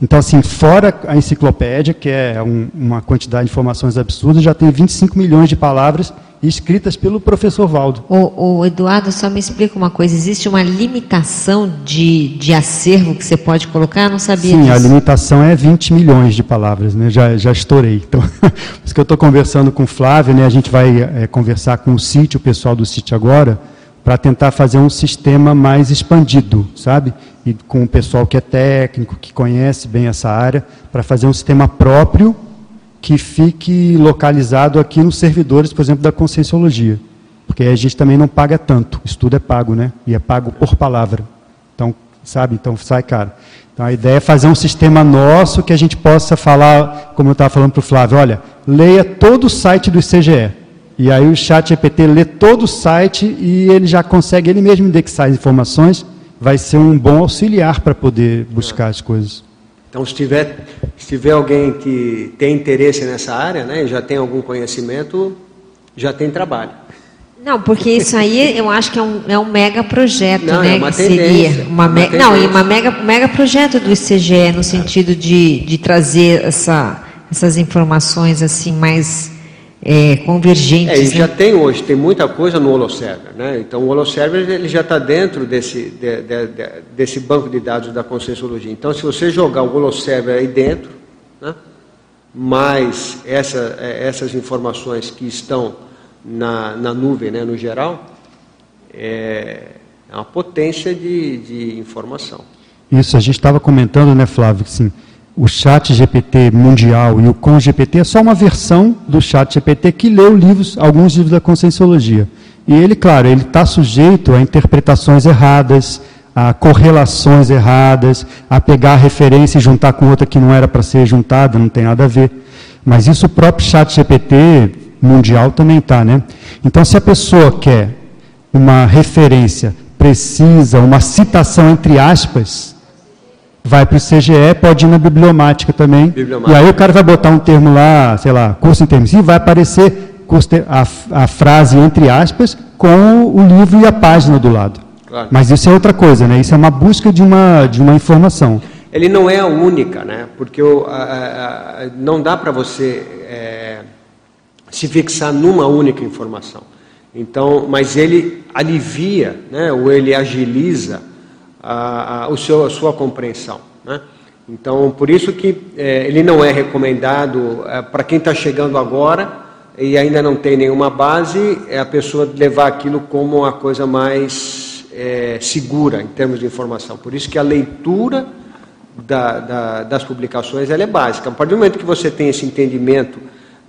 Então, assim, fora a enciclopédia, que é um, uma quantidade de informações absurdas, já tem 25 milhões de palavras escritas pelo professor Valdo. O, o, Eduardo, só me explica uma coisa: existe uma limitação de, de acervo que você pode colocar? Eu não sabia Sim, disso. a limitação é 20 milhões de palavras, né? já, já estourei. Então, [laughs] por isso que eu estou conversando com o Flávio, né? a gente vai é, conversar com o sítio, o pessoal do sítio agora, para tentar fazer um sistema mais expandido, sabe? E com o pessoal que é técnico, que conhece bem essa área, para fazer um sistema próprio que fique localizado aqui nos servidores, por exemplo, da Conscienciologia. Porque a gente também não paga tanto, o estudo é pago, né? E é pago por palavra. Então, sabe? Então sai caro. Então a ideia é fazer um sistema nosso que a gente possa falar, como eu estava falando para o Flávio, olha, leia todo o site do ICGE. E aí o chat GPT lê todo o site e ele já consegue ele mesmo indexar as informações, vai ser um bom auxiliar para poder buscar as coisas. Então, se tiver, se tiver alguém que tem interesse nessa área, né, já tem algum conhecimento, já tem trabalho. Não, porque isso aí eu acho que é um, é um mega projeto, Não, né? é uma que seria uma, uma me... Não, e uma mega, mega projeto do ICGE no sentido de, de trazer essa, essas informações assim mais é, É, e convergentes. já né? tem hoje, tem muita coisa no HoloServer. Né? Então, o HoloServer ele já está dentro desse, de- de- de- desse banco de dados da Conscienciologia. Então, se você jogar o HoloServer aí dentro, né? mais essa, eh, essas informações que estão na, na nuvem, né, no geral, é, é uma potência de, de informação. Isso, a gente estava comentando, né, Flávio, que assim, o chat GPT mundial e o com GPT é só uma versão do chat GPT que leu livros, alguns livros da Conscienciologia. E ele, claro, ele está sujeito a interpretações erradas, a correlações erradas, a pegar a referência e juntar com outra que não era para ser juntada, não tem nada a ver. Mas isso o próprio chat GPT mundial também está, né? Então, se a pessoa quer uma referência precisa, uma citação entre aspas, vai para o CGE, pode ir na bibliomática também. Bibliomática. E aí o cara vai botar um termo lá, sei lá, curso intermissivo, vai aparecer a, a frase entre aspas com o livro e a página do lado. Claro. Mas isso é outra coisa, né? Isso é uma busca de uma, de uma informação. Ele não é a única, né? Porque a- a- a- não dá para você é, se fixar numa única informação. Então, mas ele alivia, né? Ou ele agiliza a, a, o seu, a sua compreensão, né? Então, por isso que é, ele não é recomendado é, para quem está chegando agora e ainda não tem nenhuma base, é a pessoa levar aquilo como uma coisa mais é, segura em termos de informação. Por isso que a leitura da- da- das publicações ela é básica. A partir do momento que você tem esse entendimento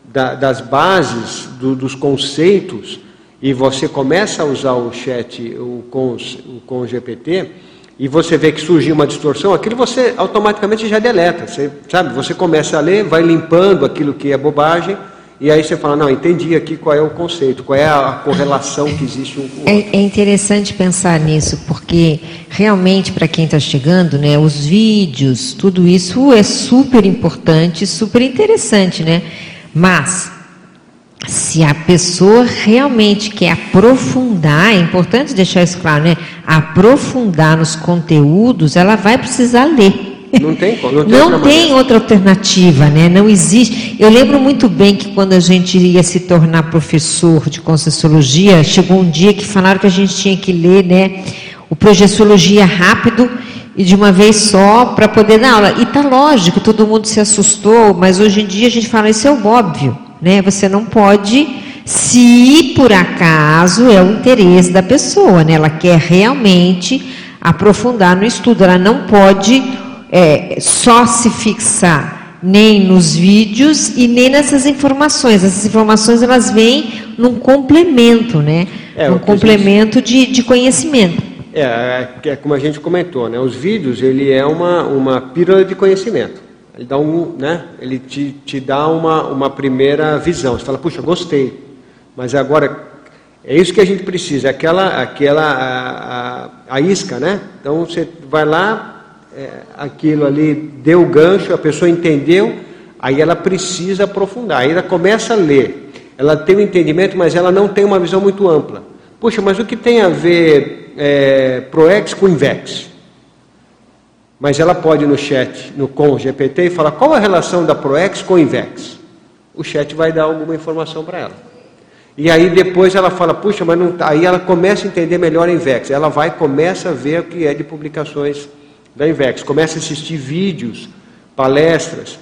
da- das bases, do- dos conceitos, e você começa a usar o chat, o com, o com o GPT, e você vê que surgiu uma distorção, aquilo você automaticamente já deleta. Você, sabe, você começa a ler, vai limpando aquilo que é bobagem, e aí você fala, não, entendi aqui qual é o conceito, qual é a correlação que existe um com o outro. É, é interessante pensar nisso, porque realmente para quem está chegando, né, os vídeos, tudo isso é super importante, super interessante, né? Mas se a pessoa realmente quer aprofundar, é importante deixar isso claro, né? Aprofundar nos conteúdos, ela vai precisar ler. Não tem como, não tem Não outra tem outra alternativa, né? Não existe. Eu lembro muito bem que quando a gente ia se tornar professor de Conscienciologia, chegou um dia que falaram que a gente tinha que ler, né, o Projeciologia rápido e de uma vez só para poder dar aula. E tá lógico, todo mundo se assustou, mas hoje em dia a gente fala isso é o óbvio, né? Você não pode se por acaso é o interesse da pessoa, né? Ela quer realmente aprofundar no estudo, ela não pode é, só se fixar nem nos vídeos e nem nessas informações. Essas informações elas vêm num complemento, né? É, num o que a gente- complemento de, de conhecimento. É, é, é como a gente comentou, né? Os vídeos, ele é uma, uma pílula de conhecimento. Ele dá um, né? Ele te, te dá uma, uma primeira visão. Você fala, puxa, gostei. Mas agora, é isso que a gente precisa, aquela, aquela a, a, a isca, né? Então você vai lá, é, aquilo ali deu o gancho, a pessoa entendeu, aí ela precisa aprofundar. Aí ela começa a ler. Ela tem um entendimento, mas ela não tem uma visão muito ampla. Puxa, mas o que tem a ver é, ProEx com Invex? Mas ela pode ir no chat, no com o GPT, e falar qual a relação da ProEx com Invex. O chat vai dar alguma informação para ela. E aí depois ela fala, puxa, mas não tá. Aí ela começa a entender melhor a Invex. Ela vai começa a ver o que é de publicações da Invex, começa a assistir vídeos, palestras.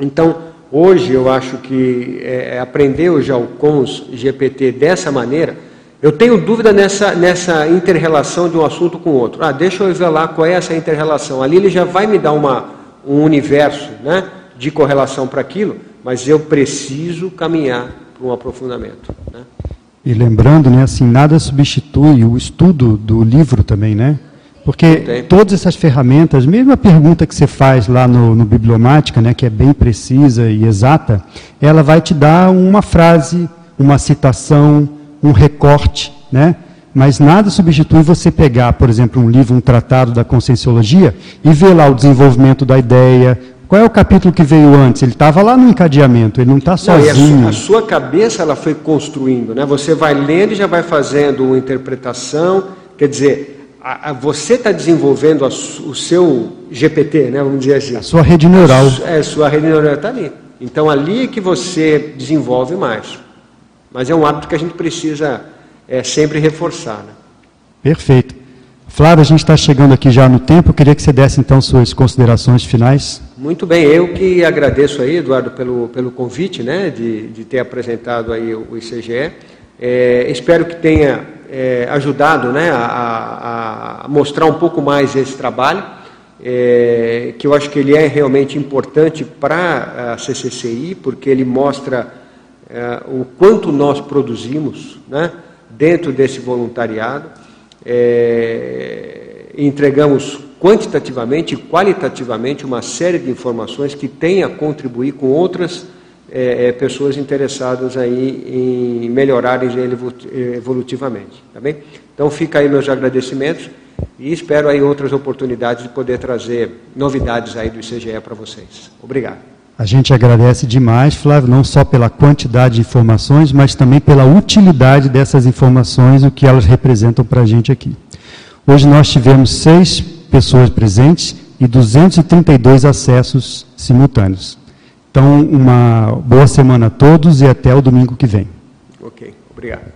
Então, hoje eu acho que é, aprender o CONS GPT dessa maneira, eu tenho dúvida nessa, nessa inter-relação de um assunto com o outro. Ah, deixa eu ver lá qual é essa inter-relação. Ali ele já vai me dar uma, um universo né, de correlação para aquilo, mas eu preciso caminhar para um aprofundamento. Né? E lembrando, né, assim, nada substitui o estudo do livro também, né? Porque todas essas ferramentas, mesmo a pergunta que você faz lá no, no Bibliomática, né, que é bem precisa e exata, ela vai te dar uma frase, uma citação, um recorte, né? Mas nada substitui você pegar, por exemplo, um livro, um tratado da Conscienciologia e ver lá o desenvolvimento da ideia. Qual é o capítulo que veio antes? Ele estava lá no encadeamento, ele não está sozinho. Não, a, sua, a, sua, cabeça ela foi construindo, né? Você vai lendo e já vai fazendo uma interpretação. Quer dizer, a, a, você está desenvolvendo o seu GPT, né? Vamos dizer assim. A sua rede neural. A, é, sua rede neural está ali. Então ali é que você desenvolve mais. Mas é um hábito que a gente precisa é, sempre reforçar. Né? Perfeito. Flávio, a gente está chegando aqui já no tempo, eu queria que você desse então suas considerações finais. Muito bem, eu que agradeço aí, Eduardo, pelo, pelo convite, né, de, de ter apresentado aí o, ICGE. É, espero que tenha é, ajudado, né, a, a, mostrar um pouco mais esse trabalho, é, que eu acho que ele é realmente importante para a CCCI, porque ele mostra é, o quanto nós produzimos, né, dentro desse voluntariado. É, entregamos quantitativamente e qualitativamente uma série de informações que têm a contribuir com outras é, é pessoas interessadas aí em melhorarem evolutivamente. Tá bem? Então fica aí meus agradecimentos e espero aí outras oportunidades de poder trazer novidades aí do ICGE para vocês. Obrigado. A gente agradece demais, Flávio, não só pela quantidade de informações, mas também pela utilidade dessas informações, o que elas representam para a gente aqui. Hoje nós tivemos seis pessoas presentes e 232 acessos simultâneos. Então, uma boa semana a todos e até o domingo que vem. Ok, obrigado.